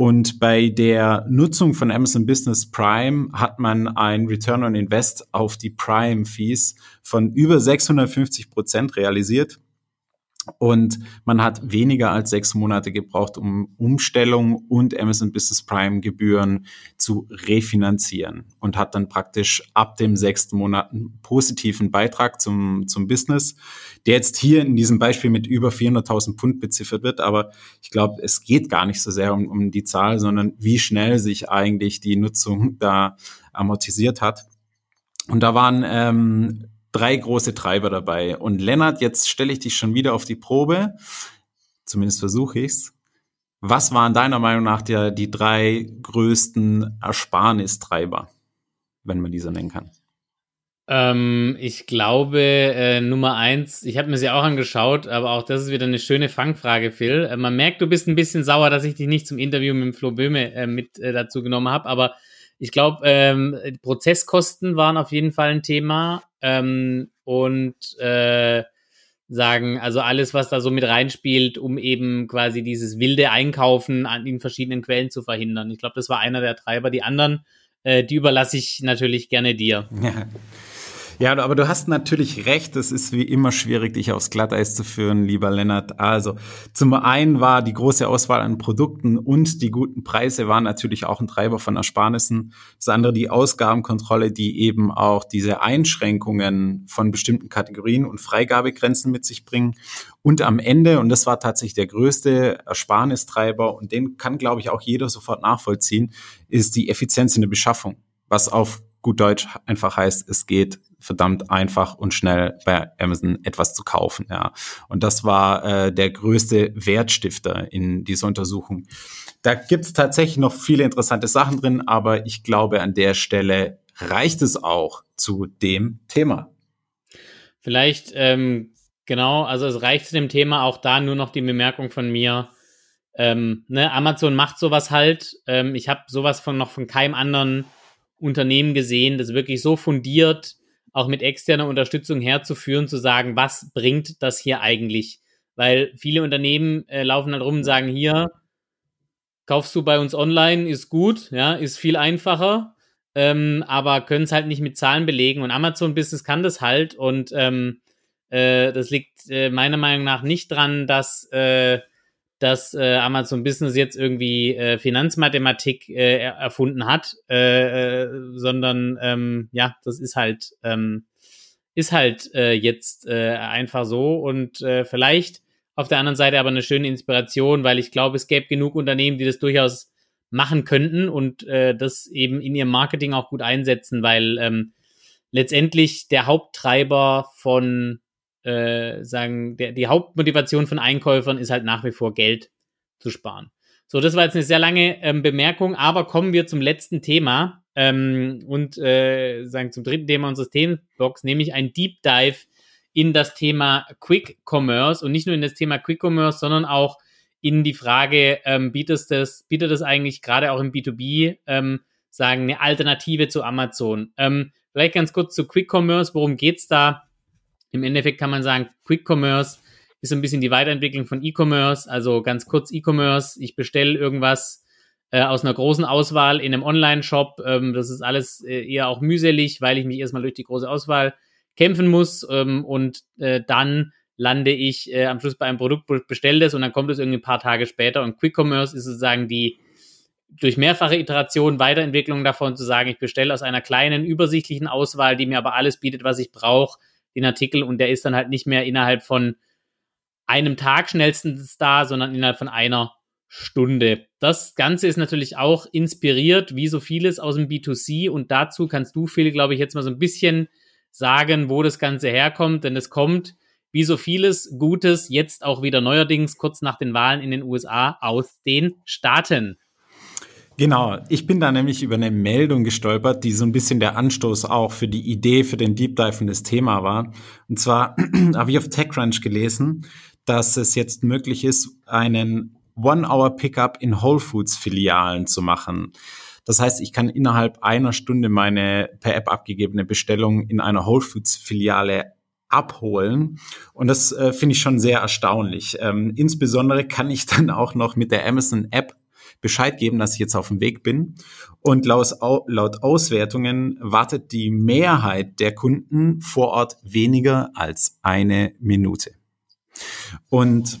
Und bei der Nutzung von Amazon Business Prime hat man ein Return on Invest auf die Prime Fees von über 650 Prozent realisiert. Und man hat weniger als sechs Monate gebraucht, um Umstellung und Amazon Business Prime Gebühren zu refinanzieren und hat dann praktisch ab dem sechsten Monat einen positiven Beitrag zum, zum Business, der jetzt hier in diesem Beispiel mit über 400.000 Pfund beziffert wird. Aber ich glaube, es geht gar nicht so sehr um, um die Zahl, sondern wie schnell sich eigentlich die Nutzung da amortisiert hat. Und da waren ähm, drei große Treiber dabei. Und Lennart, jetzt stelle ich dich schon wieder auf die Probe. Zumindest versuche ich's. Was waren deiner Meinung nach der, die drei größten Ersparnistreiber, wenn man diese nennen kann? Ähm, ich glaube, äh, Nummer eins, ich habe mir sie auch angeschaut, aber auch das ist wieder eine schöne Fangfrage, Phil. Äh, man merkt, du bist ein bisschen sauer, dass ich dich nicht zum Interview mit Flo Böhme äh, mit äh, dazu genommen habe, aber ich glaube, ähm, Prozesskosten waren auf jeden Fall ein Thema ähm, und äh, sagen, also alles, was da so mit reinspielt, um eben quasi dieses wilde Einkaufen an den verschiedenen Quellen zu verhindern. Ich glaube, das war einer der Treiber. Die anderen, äh, die überlasse ich natürlich gerne dir. Ja. Ja, aber du hast natürlich recht. Es ist wie immer schwierig, dich aufs Glatteis zu führen, lieber Lennart. Also zum einen war die große Auswahl an Produkten und die guten Preise waren natürlich auch ein Treiber von Ersparnissen. Das andere die Ausgabenkontrolle, die eben auch diese Einschränkungen von bestimmten Kategorien und Freigabegrenzen mit sich bringen. Und am Ende, und das war tatsächlich der größte Ersparnistreiber, und den kann, glaube ich, auch jeder sofort nachvollziehen, ist die Effizienz in der Beschaffung was auf gut Deutsch einfach heißt, es geht verdammt einfach und schnell bei Amazon etwas zu kaufen. Ja. Und das war äh, der größte Wertstifter in dieser Untersuchung. Da gibt es tatsächlich noch viele interessante Sachen drin, aber ich glaube, an der Stelle reicht es auch zu dem Thema. Vielleicht, ähm, genau, also es reicht zu dem Thema auch da nur noch die Bemerkung von mir. Ähm, ne, Amazon macht sowas halt. Ähm, ich habe sowas von noch von keinem anderen Unternehmen gesehen, das wirklich so fundiert auch mit externer Unterstützung herzuführen, zu sagen, was bringt das hier eigentlich? Weil viele Unternehmen äh, laufen halt rum und sagen, hier, kaufst du bei uns online, ist gut, ja, ist viel einfacher, ähm, aber können es halt nicht mit Zahlen belegen. Und Amazon Business kann das halt und ähm, äh, das liegt äh, meiner Meinung nach nicht dran, dass äh, dass äh, Amazon Business jetzt irgendwie äh, Finanzmathematik äh, erfunden hat, äh, äh, sondern ähm, ja, das ist halt ähm, ist halt äh, jetzt äh, einfach so. Und äh, vielleicht auf der anderen Seite aber eine schöne Inspiration, weil ich glaube, es gäbe genug Unternehmen, die das durchaus machen könnten und äh, das eben in ihrem Marketing auch gut einsetzen, weil ähm, letztendlich der Haupttreiber von äh, sagen, der, die Hauptmotivation von Einkäufern ist halt nach wie vor Geld zu sparen. So, das war jetzt eine sehr lange ähm, Bemerkung, aber kommen wir zum letzten Thema ähm, und äh, sagen zum dritten Thema unseres Themenblocks, nämlich ein Deep Dive in das Thema Quick Commerce und nicht nur in das Thema Quick Commerce, sondern auch in die Frage, ähm, bietet das, bietet das eigentlich gerade auch im B2B, ähm, sagen, eine Alternative zu Amazon? Ähm, vielleicht ganz kurz zu Quick Commerce, worum geht's da? Im Endeffekt kann man sagen, Quick Commerce ist ein bisschen die Weiterentwicklung von E-Commerce. Also ganz kurz E-Commerce. Ich bestelle irgendwas äh, aus einer großen Auswahl in einem Online-Shop. Ähm, das ist alles äh, eher auch mühselig, weil ich mich erstmal durch die große Auswahl kämpfen muss. Ähm, und äh, dann lande ich äh, am Schluss bei einem Produkt, bestelle das und dann kommt es irgendwie ein paar Tage später. Und Quick Commerce ist sozusagen die durch mehrfache Iterationen Weiterentwicklung davon zu sagen, ich bestelle aus einer kleinen, übersichtlichen Auswahl, die mir aber alles bietet, was ich brauche, den Artikel und der ist dann halt nicht mehr innerhalb von einem Tag schnellstens da, sondern innerhalb von einer Stunde. Das Ganze ist natürlich auch inspiriert, wie so vieles aus dem B2C und dazu kannst du, Phil, glaube ich, jetzt mal so ein bisschen sagen, wo das Ganze herkommt, denn es kommt, wie so vieles Gutes, jetzt auch wieder neuerdings kurz nach den Wahlen in den USA aus den Staaten. Genau, ich bin da nämlich über eine Meldung gestolpert, die so ein bisschen der Anstoß auch für die Idee für den Deep Dive in das Thema war. Und zwar habe ich auf TechCrunch gelesen, dass es jetzt möglich ist, einen One-Hour-Pickup in Whole Foods Filialen zu machen. Das heißt, ich kann innerhalb einer Stunde meine per App abgegebene Bestellung in einer Whole Foods Filiale abholen. Und das äh, finde ich schon sehr erstaunlich. Ähm, insbesondere kann ich dann auch noch mit der Amazon App Bescheid geben, dass ich jetzt auf dem Weg bin. Und laut, laut Auswertungen wartet die Mehrheit der Kunden vor Ort weniger als eine Minute. Und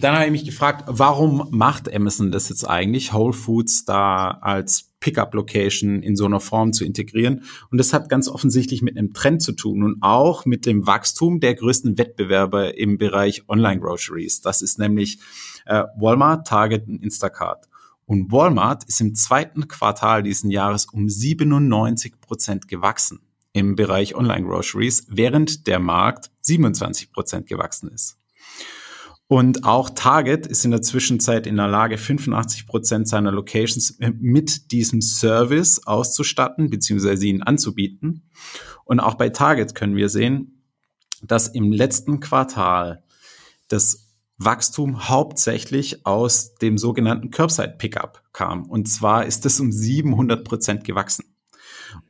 dann habe ich mich gefragt, warum macht Amazon das jetzt eigentlich, Whole Foods da als Pickup-Location in so einer Form zu integrieren? Und das hat ganz offensichtlich mit einem Trend zu tun und auch mit dem Wachstum der größten Wettbewerber im Bereich Online-Groceries. Das ist nämlich äh, Walmart, Target und Instacart. Und Walmart ist im zweiten Quartal diesen Jahres um 97 Prozent gewachsen im Bereich Online-Groceries, während der Markt 27 Prozent gewachsen ist. Und auch Target ist in der Zwischenzeit in der Lage, 85 Prozent seiner Locations mit diesem Service auszustatten, beziehungsweise ihn anzubieten. Und auch bei Target können wir sehen, dass im letzten Quartal das Wachstum hauptsächlich aus dem sogenannten Curbside Pickup kam. Und zwar ist es um 700 Prozent gewachsen.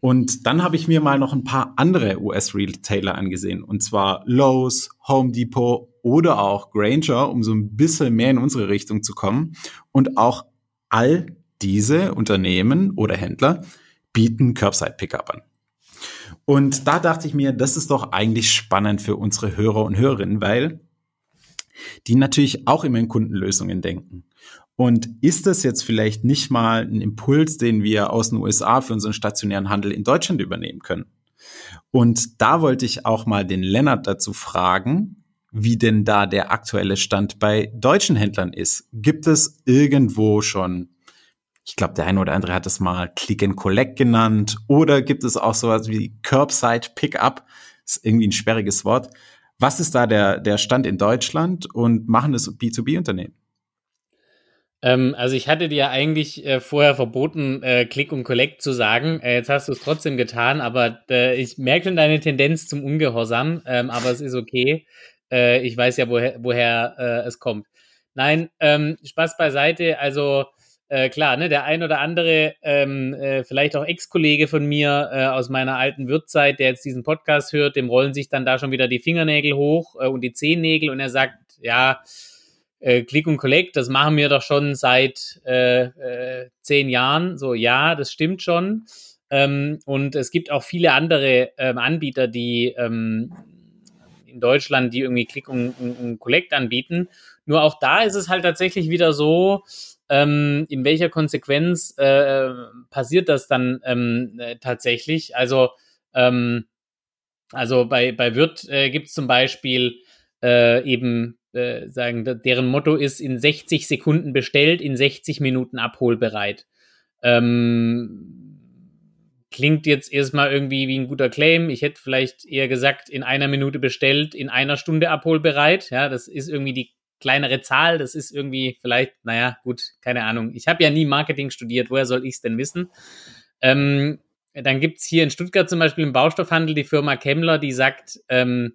Und dann habe ich mir mal noch ein paar andere US-Retailer angesehen. Und zwar Lowe's, Home Depot oder auch Granger, um so ein bisschen mehr in unsere Richtung zu kommen. Und auch all diese Unternehmen oder Händler bieten Curbside Pickup an. Und da dachte ich mir, das ist doch eigentlich spannend für unsere Hörer und Hörerinnen, weil die natürlich auch immer in Kundenlösungen denken. Und ist das jetzt vielleicht nicht mal ein Impuls, den wir aus den USA für unseren stationären Handel in Deutschland übernehmen können? Und da wollte ich auch mal den Lennart dazu fragen, wie denn da der aktuelle Stand bei deutschen Händlern ist. Gibt es irgendwo schon, ich glaube, der eine oder andere hat es mal Click and Collect genannt, oder gibt es auch sowas wie Curbside Pickup? Ist irgendwie ein sperriges Wort. Was ist da der, der Stand in Deutschland und machen das B2B-Unternehmen? Ähm, also ich hatte dir eigentlich äh, vorher verboten, äh, Click und Collect zu sagen. Äh, jetzt hast du es trotzdem getan, aber äh, ich merke schon deine Tendenz zum Ungehorsam, ähm, aber es ist okay. Äh, ich weiß ja, woher, woher äh, es kommt. Nein, ähm, Spaß beiseite. Also äh, klar, ne, der ein oder andere, ähm, äh, vielleicht auch Ex-Kollege von mir äh, aus meiner alten Wirtzeit, der jetzt diesen Podcast hört, dem rollen sich dann da schon wieder die Fingernägel hoch äh, und die Zehennägel und er sagt, ja, äh, Click und Collect, das machen wir doch schon seit äh, äh, zehn Jahren. So, ja, das stimmt schon. Ähm, und es gibt auch viele andere ähm, Anbieter, die ähm, in Deutschland, die irgendwie Click und, und, und Collect anbieten. Nur auch da ist es halt tatsächlich wieder so, ähm, in welcher Konsequenz äh, passiert das dann ähm, äh, tatsächlich? Also, ähm, also bei, bei Wirt äh, gibt es zum Beispiel äh, eben äh, sagen, deren Motto ist in 60 Sekunden bestellt, in 60 Minuten abholbereit. Ähm, klingt jetzt erstmal irgendwie wie ein guter Claim. Ich hätte vielleicht eher gesagt, in einer Minute bestellt, in einer Stunde abholbereit. Ja, das ist irgendwie die kleinere Zahl, das ist irgendwie vielleicht, naja, gut, keine Ahnung. Ich habe ja nie Marketing studiert, woher soll ich es denn wissen? Ähm, dann gibt's hier in Stuttgart zum Beispiel im Baustoffhandel die Firma Kemmler, die sagt, ähm,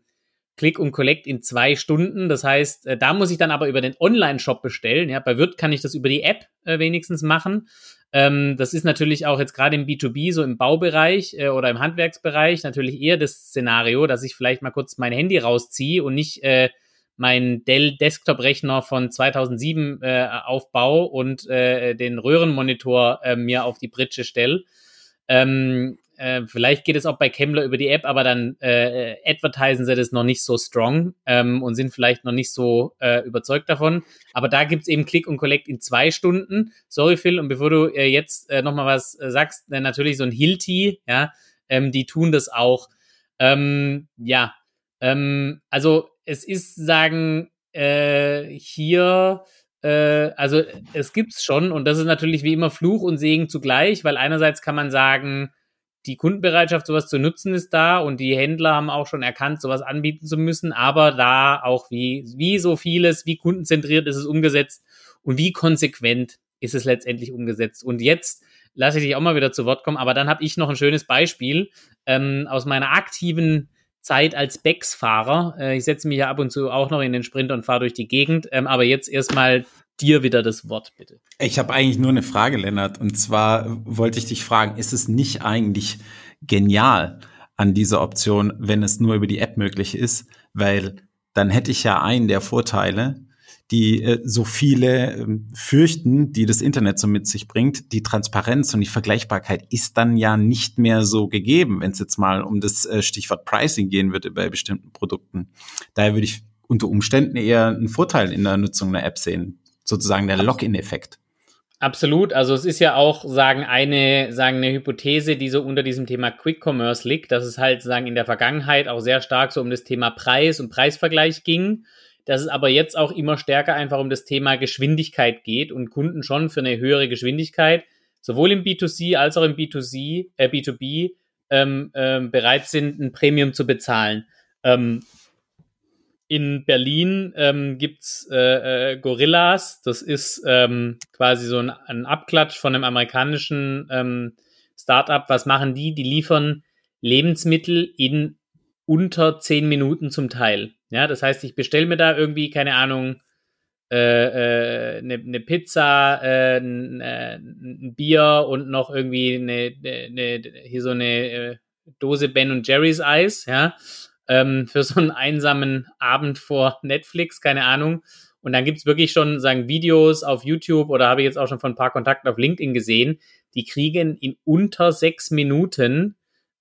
Click und Collect in zwei Stunden. Das heißt, äh, da muss ich dann aber über den Online-Shop bestellen. Ja, bei Wirt kann ich das über die App äh, wenigstens machen. Ähm, das ist natürlich auch jetzt gerade im B2B, so im Baubereich äh, oder im Handwerksbereich natürlich eher das Szenario, dass ich vielleicht mal kurz mein Handy rausziehe und nicht äh, meinen Dell Desktop-Rechner von 2007 äh, aufbaue und äh, den Röhrenmonitor äh, mir auf die Britsche stelle. Ähm, äh, vielleicht geht es auch bei Kemmler über die App, aber dann äh, advertisen sie das noch nicht so strong ähm, und sind vielleicht noch nicht so äh, überzeugt davon. Aber da gibt's eben Click und Collect in zwei Stunden. Sorry, Phil, und bevor du äh, jetzt äh, nochmal was äh, sagst, äh, natürlich so ein Hilti, ja, ähm, die tun das auch. Ähm, ja, ähm, also es ist, sagen, äh, hier, äh, also es gibt's schon und das ist natürlich wie immer Fluch und Segen zugleich, weil einerseits kann man sagen, die Kundenbereitschaft, sowas zu nutzen, ist da und die Händler haben auch schon erkannt, sowas anbieten zu müssen, aber da auch wie, wie so vieles, wie kundenzentriert ist es umgesetzt und wie konsequent ist es letztendlich umgesetzt. Und jetzt lasse ich dich auch mal wieder zu Wort kommen, aber dann habe ich noch ein schönes Beispiel ähm, aus meiner aktiven Zeit als Becks-Fahrer. Äh, ich setze mich ja ab und zu auch noch in den Sprint und fahre durch die Gegend. Ähm, aber jetzt erstmal dir wieder das Wort, bitte. Ich habe eigentlich nur eine Frage, Lennart. Und zwar wollte ich dich fragen, ist es nicht eigentlich genial an dieser Option, wenn es nur über die App möglich ist? Weil dann hätte ich ja einen der Vorteile, die äh, so viele äh, fürchten, die das Internet so mit sich bringt. Die Transparenz und die Vergleichbarkeit ist dann ja nicht mehr so gegeben, wenn es jetzt mal um das äh, Stichwort Pricing gehen würde bei bestimmten Produkten. Daher würde ich unter Umständen eher einen Vorteil in der Nutzung einer App sehen, sozusagen der Login-Effekt. Absolut. Also es ist ja auch, sagen, eine, sagen, eine Hypothese, die so unter diesem Thema Quick Commerce liegt, dass es halt, sagen, in der Vergangenheit auch sehr stark so um das Thema Preis und Preisvergleich ging dass es aber jetzt auch immer stärker einfach um das Thema Geschwindigkeit geht und Kunden schon für eine höhere Geschwindigkeit sowohl im B2C als auch im B2C, äh, B2B ähm, ähm, bereit sind, ein Premium zu bezahlen. Ähm, in Berlin ähm, gibt's äh, äh, Gorillas. Das ist ähm, quasi so ein, ein, Abklatsch von einem amerikanischen ähm, Startup. Was machen die? Die liefern Lebensmittel in unter zehn Minuten zum Teil. Ja, das heißt, ich bestelle mir da irgendwie, keine Ahnung, eine äh, äh, ne, ne Pizza, äh, ein, äh, Bier und noch irgendwie eine, eine, hier so eine äh, Dose Ben und Jerry's Eis, ja, ähm, für so einen einsamen Abend vor Netflix, keine Ahnung. Und dann gibt's wirklich schon, sagen, Videos auf YouTube oder habe ich jetzt auch schon von ein paar Kontakten auf LinkedIn gesehen, die kriegen in unter sechs Minuten,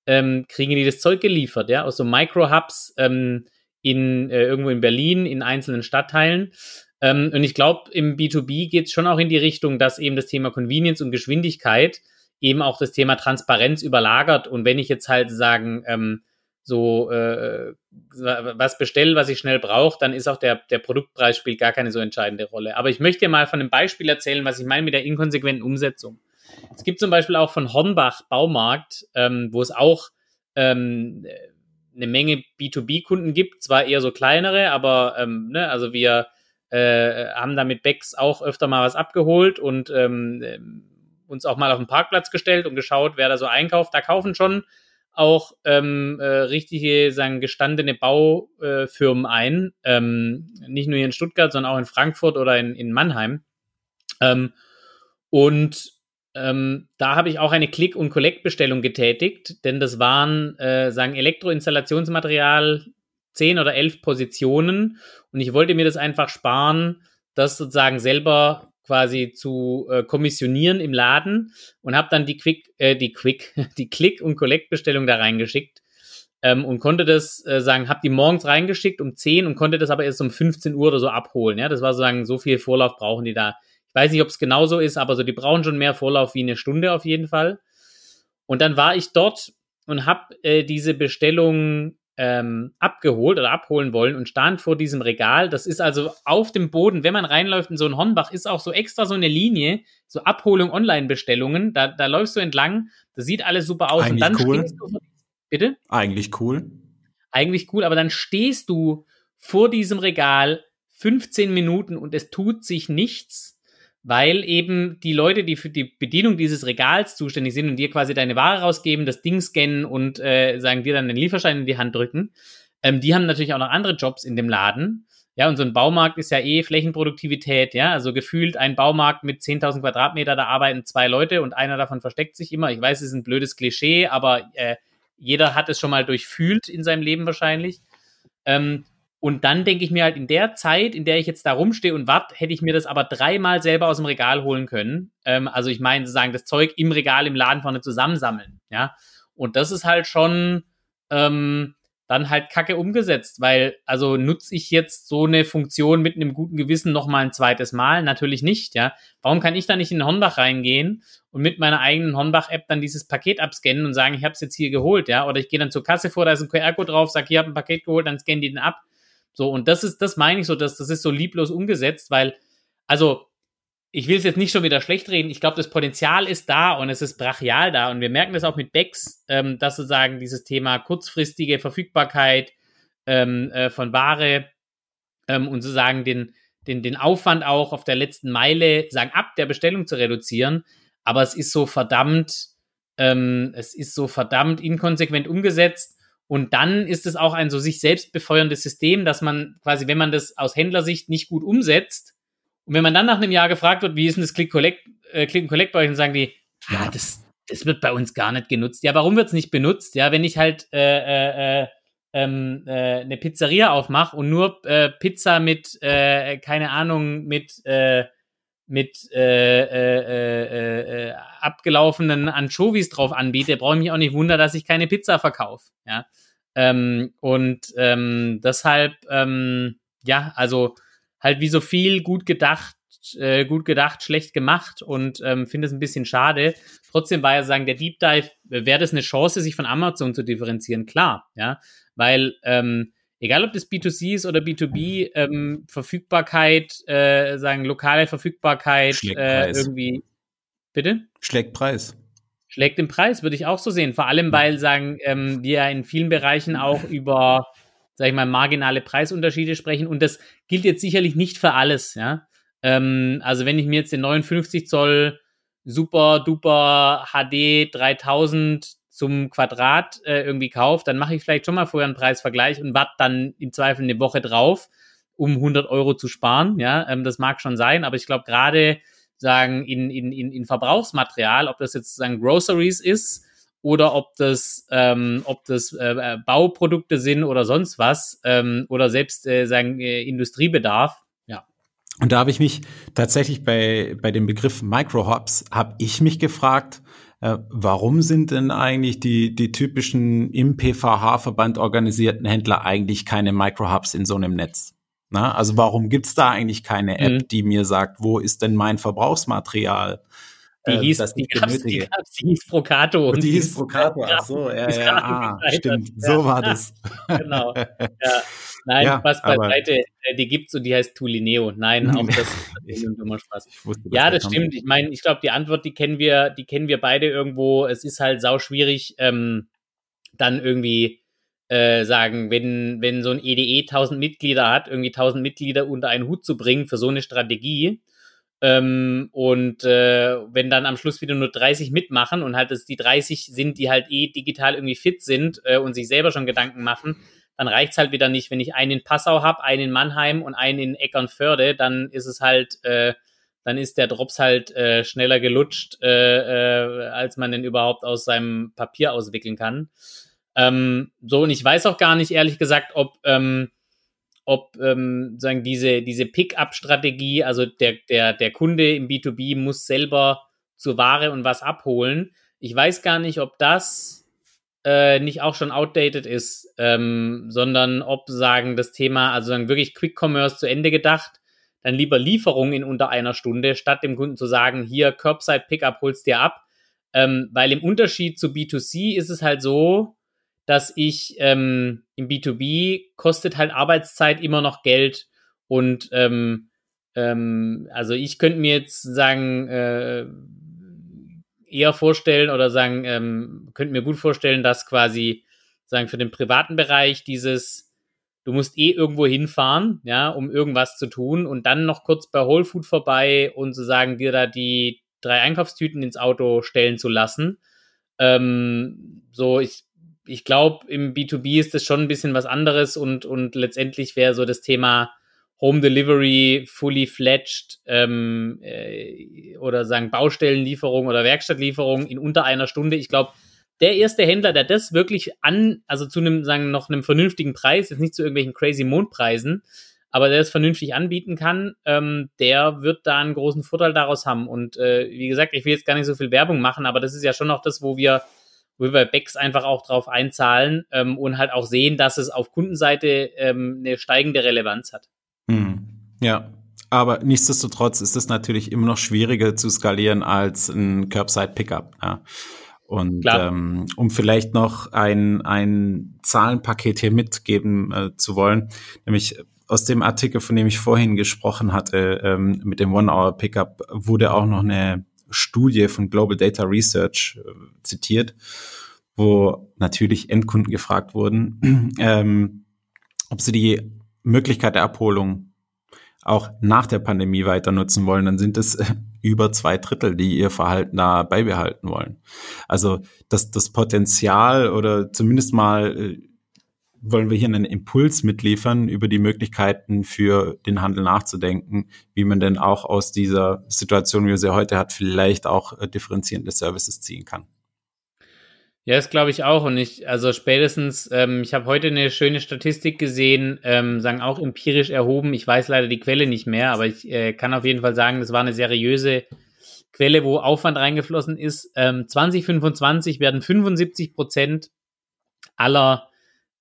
ähm, kriegen die das Zeug geliefert, ja, aus so Micro-Hubs ähm, in, äh, irgendwo in Berlin, in einzelnen Stadtteilen. Ähm, und ich glaube, im B2B geht es schon auch in die Richtung, dass eben das Thema Convenience und Geschwindigkeit eben auch das Thema Transparenz überlagert. Und wenn ich jetzt halt sagen, ähm, so äh, was bestelle, was ich schnell brauche, dann ist auch der, der Produktpreis spielt gar keine so entscheidende Rolle. Aber ich möchte dir mal von einem Beispiel erzählen, was ich meine mit der inkonsequenten Umsetzung. Es gibt zum Beispiel auch von Hornbach Baumarkt, ähm, wo es auch ähm, eine Menge B2B-Kunden gibt, zwar eher so kleinere, aber ähm, ne, also wir äh, haben da mit Becks auch öfter mal was abgeholt und ähm, uns auch mal auf den Parkplatz gestellt und geschaut, wer da so einkauft. Da kaufen schon auch ähm, äh, richtige, sagen, gestandene Baufirmen ein. Ähm, nicht nur hier in Stuttgart, sondern auch in Frankfurt oder in, in Mannheim. Ähm, und ähm, da habe ich auch eine Click- und Collect-Bestellung getätigt, denn das waren, äh, sagen, Elektroinstallationsmaterial, zehn oder elf Positionen und ich wollte mir das einfach sparen, das sozusagen selber quasi zu äh, kommissionieren im Laden und habe dann die Quick, äh, die Quick, die Click- und Collect-Bestellung da reingeschickt ähm, und konnte das äh, sagen, habe die morgens reingeschickt um 10 und konnte das aber erst um 15 Uhr oder so abholen. Ja, das war sozusagen so viel Vorlauf brauchen die da. Ich weiß nicht, ob es genauso ist, aber so die brauchen schon mehr Vorlauf wie eine Stunde auf jeden Fall. Und dann war ich dort und habe äh, diese Bestellung ähm, abgeholt oder abholen wollen und stand vor diesem Regal. Das ist also auf dem Boden, wenn man reinläuft in so ein Hornbach, ist auch so extra so eine Linie, so Abholung Online-Bestellungen. Da, da läufst du entlang, das sieht alles super aus. Eigentlich und dann cool. stehst du. Bitte? Eigentlich cool. Eigentlich cool, aber dann stehst du vor diesem Regal 15 Minuten und es tut sich nichts weil eben die Leute, die für die Bedienung dieses Regals zuständig sind und dir quasi deine Ware rausgeben, das Ding scannen und äh, sagen dir dann den Lieferschein in die Hand drücken, ähm, die haben natürlich auch noch andere Jobs in dem Laden. Ja, und so ein Baumarkt ist ja eh Flächenproduktivität, ja, also gefühlt ein Baumarkt mit 10.000 Quadratmeter, da arbeiten zwei Leute und einer davon versteckt sich immer. Ich weiß, es ist ein blödes Klischee, aber äh, jeder hat es schon mal durchfühlt in seinem Leben wahrscheinlich. Ähm, und dann denke ich mir halt, in der Zeit, in der ich jetzt da rumstehe und warte, hätte ich mir das aber dreimal selber aus dem Regal holen können. Ähm, also ich meine, sozusagen das Zeug im Regal im Laden vorne zusammensammeln. Ja. Und das ist halt schon ähm, dann halt kacke umgesetzt, weil, also nutze ich jetzt so eine Funktion mit einem guten Gewissen nochmal ein zweites Mal? Natürlich nicht, ja. Warum kann ich da nicht in den Hornbach reingehen und mit meiner eigenen Hornbach-App dann dieses Paket abscannen und sagen, ich habe es jetzt hier geholt, ja? Oder ich gehe dann zur Kasse vor, da ist ein QR-Code drauf, sage, hier habe ein Paket geholt, dann scannen die den ab so, und das ist, das meine ich so, dass das ist so lieblos umgesetzt, weil, also, ich will es jetzt nicht schon wieder schlecht reden. Ich glaube, das Potenzial ist da und es ist brachial da. Und wir merken das auch mit Becks, ähm, dass sozusagen dieses Thema kurzfristige Verfügbarkeit ähm, äh, von Ware ähm, und sozusagen den, den, den Aufwand auch auf der letzten Meile, sagen, ab der Bestellung zu reduzieren. Aber es ist so verdammt, ähm, es ist so verdammt inkonsequent umgesetzt. Und dann ist es auch ein so sich selbst befeuerndes System, dass man quasi, wenn man das aus Händlersicht nicht gut umsetzt, und wenn man dann nach einem Jahr gefragt wird, wie ist denn das Click-Collect, äh, Click-Collect bei euch, dann sagen die, ja, das, das wird bei uns gar nicht genutzt. Ja, warum wird es nicht benutzt? Ja, wenn ich halt äh, äh, äh, ähm, äh, eine Pizzeria aufmache und nur äh, Pizza mit, äh, keine Ahnung, mit, äh, mit äh, äh, äh, äh, abgelaufenen Anchovies drauf anbiete, brauche ich mich auch nicht wundern, dass ich keine Pizza verkaufe. Ja? Ähm, und ähm, deshalb, ähm, ja, also halt wie so viel gut gedacht, äh, gut gedacht, schlecht gemacht und ähm, finde es ein bisschen schade. Trotzdem war ja sagen, der Deep Dive, wäre das eine Chance, sich von Amazon zu differenzieren? Klar, ja, weil ähm, egal ob das B2C ist oder B2B, ähm, Verfügbarkeit, äh, sagen lokale Verfügbarkeit, äh, irgendwie. Bitte? Schlägt Preis schlägt den Preis, würde ich auch so sehen. Vor allem, weil sagen ähm, wir in vielen Bereichen auch über sag ich mal, marginale Preisunterschiede sprechen. Und das gilt jetzt sicherlich nicht für alles, ja. Ähm, also wenn ich mir jetzt den 59 Zoll super duper HD 3000 zum Quadrat äh, irgendwie kaufe, dann mache ich vielleicht schon mal vorher einen Preisvergleich und warte dann im Zweifel eine Woche drauf, um 100 Euro zu sparen. Ja, ähm, das mag schon sein, aber ich glaube gerade sagen in, in, in, in Verbrauchsmaterial, ob das jetzt sagen Groceries ist oder ob das, ähm, ob das äh, äh, Bauprodukte sind oder sonst was ähm, oder selbst äh, sagen äh, Industriebedarf. Ja. Und da habe ich mich tatsächlich bei, bei dem Begriff Microhops, habe ich mich gefragt, äh, warum sind denn eigentlich die, die typischen im PVH-Verband organisierten Händler eigentlich keine Microhubs in so einem Netz? Na, also warum gibt's da eigentlich keine App, mhm. die mir sagt, wo ist denn mein Verbrauchsmaterial? Die äh, hieß, das die gab's, die, gab's, die hieß Procato. Und die, hieß Procato, ach so, ja, ja, ah, stimmt, so war das. genau, ja. Nein, ja, Spaß beiseite, äh, die gibt's und die heißt Tulineo. Nein, auch das ist ein dummer Spaß. Wusste, ja, das stimmt. Ich meine, ich glaube, die Antwort, die kennen wir, die kennen wir beide irgendwo. Es ist halt sau schwierig, ähm, dann irgendwie äh, sagen, wenn, wenn so ein EDE 1000 e Mitglieder hat, irgendwie 1000 Mitglieder unter einen Hut zu bringen für so eine Strategie, ähm, und äh, wenn dann am Schluss wieder nur 30 mitmachen und halt es die 30 sind, die halt eh digital irgendwie fit sind äh, und sich selber schon Gedanken machen, dann reicht's halt wieder nicht. Wenn ich einen in Passau habe, einen in Mannheim und einen in Eckernförde, dann ist es halt, äh, dann ist der Drops halt äh, schneller gelutscht, äh, äh, als man den überhaupt aus seinem Papier auswickeln kann. Ähm, so, und ich weiß auch gar nicht, ehrlich gesagt, ob ähm, ob ähm, sagen diese diese Pick-up-Strategie, also der der der Kunde im B2B muss selber zur Ware und was abholen. Ich weiß gar nicht, ob das äh, nicht auch schon outdated ist, ähm, sondern ob sagen das Thema, also sagen wirklich Quick Commerce zu Ende gedacht, dann lieber Lieferung in unter einer Stunde, statt dem Kunden zu sagen, hier Curbside Pickup holst dir ab, ähm, weil im Unterschied zu B2C ist es halt so, dass ich ähm, im B2B kostet halt Arbeitszeit immer noch Geld und ähm, ähm, also ich könnte mir jetzt sagen, äh, eher vorstellen oder sagen, ähm, könnte mir gut vorstellen, dass quasi sagen für den privaten Bereich dieses, du musst eh irgendwo hinfahren, ja, um irgendwas zu tun und dann noch kurz bei Whole Food vorbei und zu sagen, dir da die drei Einkaufstüten ins Auto stellen zu lassen. Ähm, so, ich ich glaube, im B2B ist das schon ein bisschen was anderes und, und letztendlich wäre so das Thema Home Delivery, fully fledged ähm, äh, oder sagen Baustellenlieferung oder Werkstattlieferung in unter einer Stunde. Ich glaube, der erste Händler, der das wirklich an, also zu einem, sagen, noch einem vernünftigen Preis, jetzt nicht zu irgendwelchen crazy Mondpreisen, aber der es vernünftig anbieten kann, ähm, der wird da einen großen Vorteil daraus haben. Und äh, wie gesagt, ich will jetzt gar nicht so viel Werbung machen, aber das ist ja schon noch das, wo wir wo wir bei Becks einfach auch drauf einzahlen ähm, und halt auch sehen, dass es auf Kundenseite ähm, eine steigende Relevanz hat. Hm. Ja, aber nichtsdestotrotz ist es natürlich immer noch schwieriger zu skalieren als ein Curbside-Pickup. Ja. Und ähm, um vielleicht noch ein, ein Zahlenpaket hier mitgeben äh, zu wollen, nämlich aus dem Artikel, von dem ich vorhin gesprochen hatte, ähm, mit dem One-Hour-Pickup, wurde auch noch eine Studie von Global Data Research äh, zitiert, wo natürlich Endkunden gefragt wurden, ähm, ob sie die Möglichkeit der Abholung auch nach der Pandemie weiter nutzen wollen, dann sind es äh, über zwei Drittel, die ihr Verhalten da beibehalten wollen. Also das, das Potenzial oder zumindest mal äh, wollen wir hier einen Impuls mitliefern, über die Möglichkeiten für den Handel nachzudenken, wie man denn auch aus dieser Situation, wie wir sie heute hat, vielleicht auch äh, differenzierende Services ziehen kann. Ja, das glaube ich auch. Und ich, also spätestens, ähm, ich habe heute eine schöne Statistik gesehen, ähm, sagen auch empirisch erhoben. Ich weiß leider die Quelle nicht mehr, aber ich äh, kann auf jeden Fall sagen, das war eine seriöse Quelle, wo Aufwand reingeflossen ist. Ähm, 2025 werden 75 Prozent aller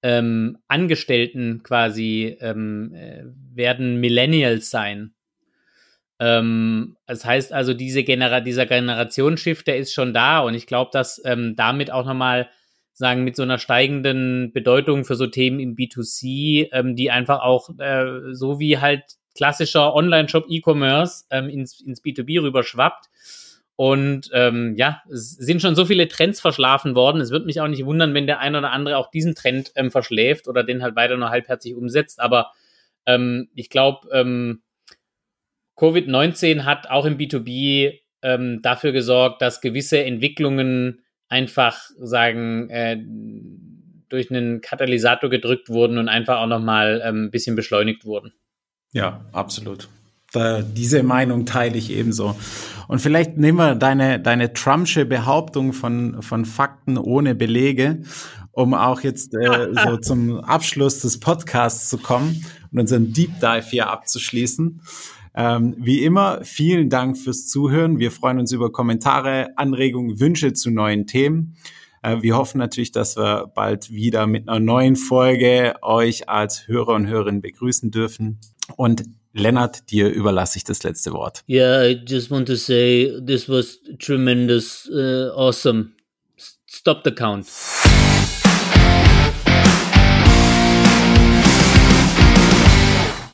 ähm, Angestellten quasi ähm, äh, werden Millennials sein. Ähm, das heißt also, diese Genera dieser Generationsschiff, der ist schon da und ich glaube, dass ähm, damit auch nochmal sagen, mit so einer steigenden Bedeutung für so Themen im B2C, ähm, die einfach auch äh, so wie halt klassischer Online-Shop E-Commerce ähm, ins, ins B2B rüberschwappt, Und ähm, ja, es sind schon so viele Trends verschlafen worden. Es wird mich auch nicht wundern, wenn der ein oder andere auch diesen Trend ähm, verschläft oder den halt weiter nur halbherzig umsetzt. Aber ähm, ich glaube, ähm, Covid-19 hat auch im B2B ähm, dafür gesorgt, dass gewisse Entwicklungen einfach sagen, äh, durch einen Katalysator gedrückt wurden und einfach auch nochmal ähm, ein bisschen beschleunigt wurden. Ja, absolut. Da, diese Meinung teile ich ebenso. Und vielleicht nehmen wir deine, deine Trumpsche Behauptung von, von Fakten ohne Belege, um auch jetzt äh, so zum Abschluss des Podcasts zu kommen und unseren Deep Dive hier abzuschließen. Ähm, wie immer, vielen Dank fürs Zuhören. Wir freuen uns über Kommentare, Anregungen, Wünsche zu neuen Themen. Äh, wir hoffen natürlich, dass wir bald wieder mit einer neuen Folge euch als Hörer und Hörerin begrüßen dürfen. Und Lennart, dir überlasse ich das letzte Wort. Yeah, I just want to say this was tremendous, uh, awesome. Stop the count.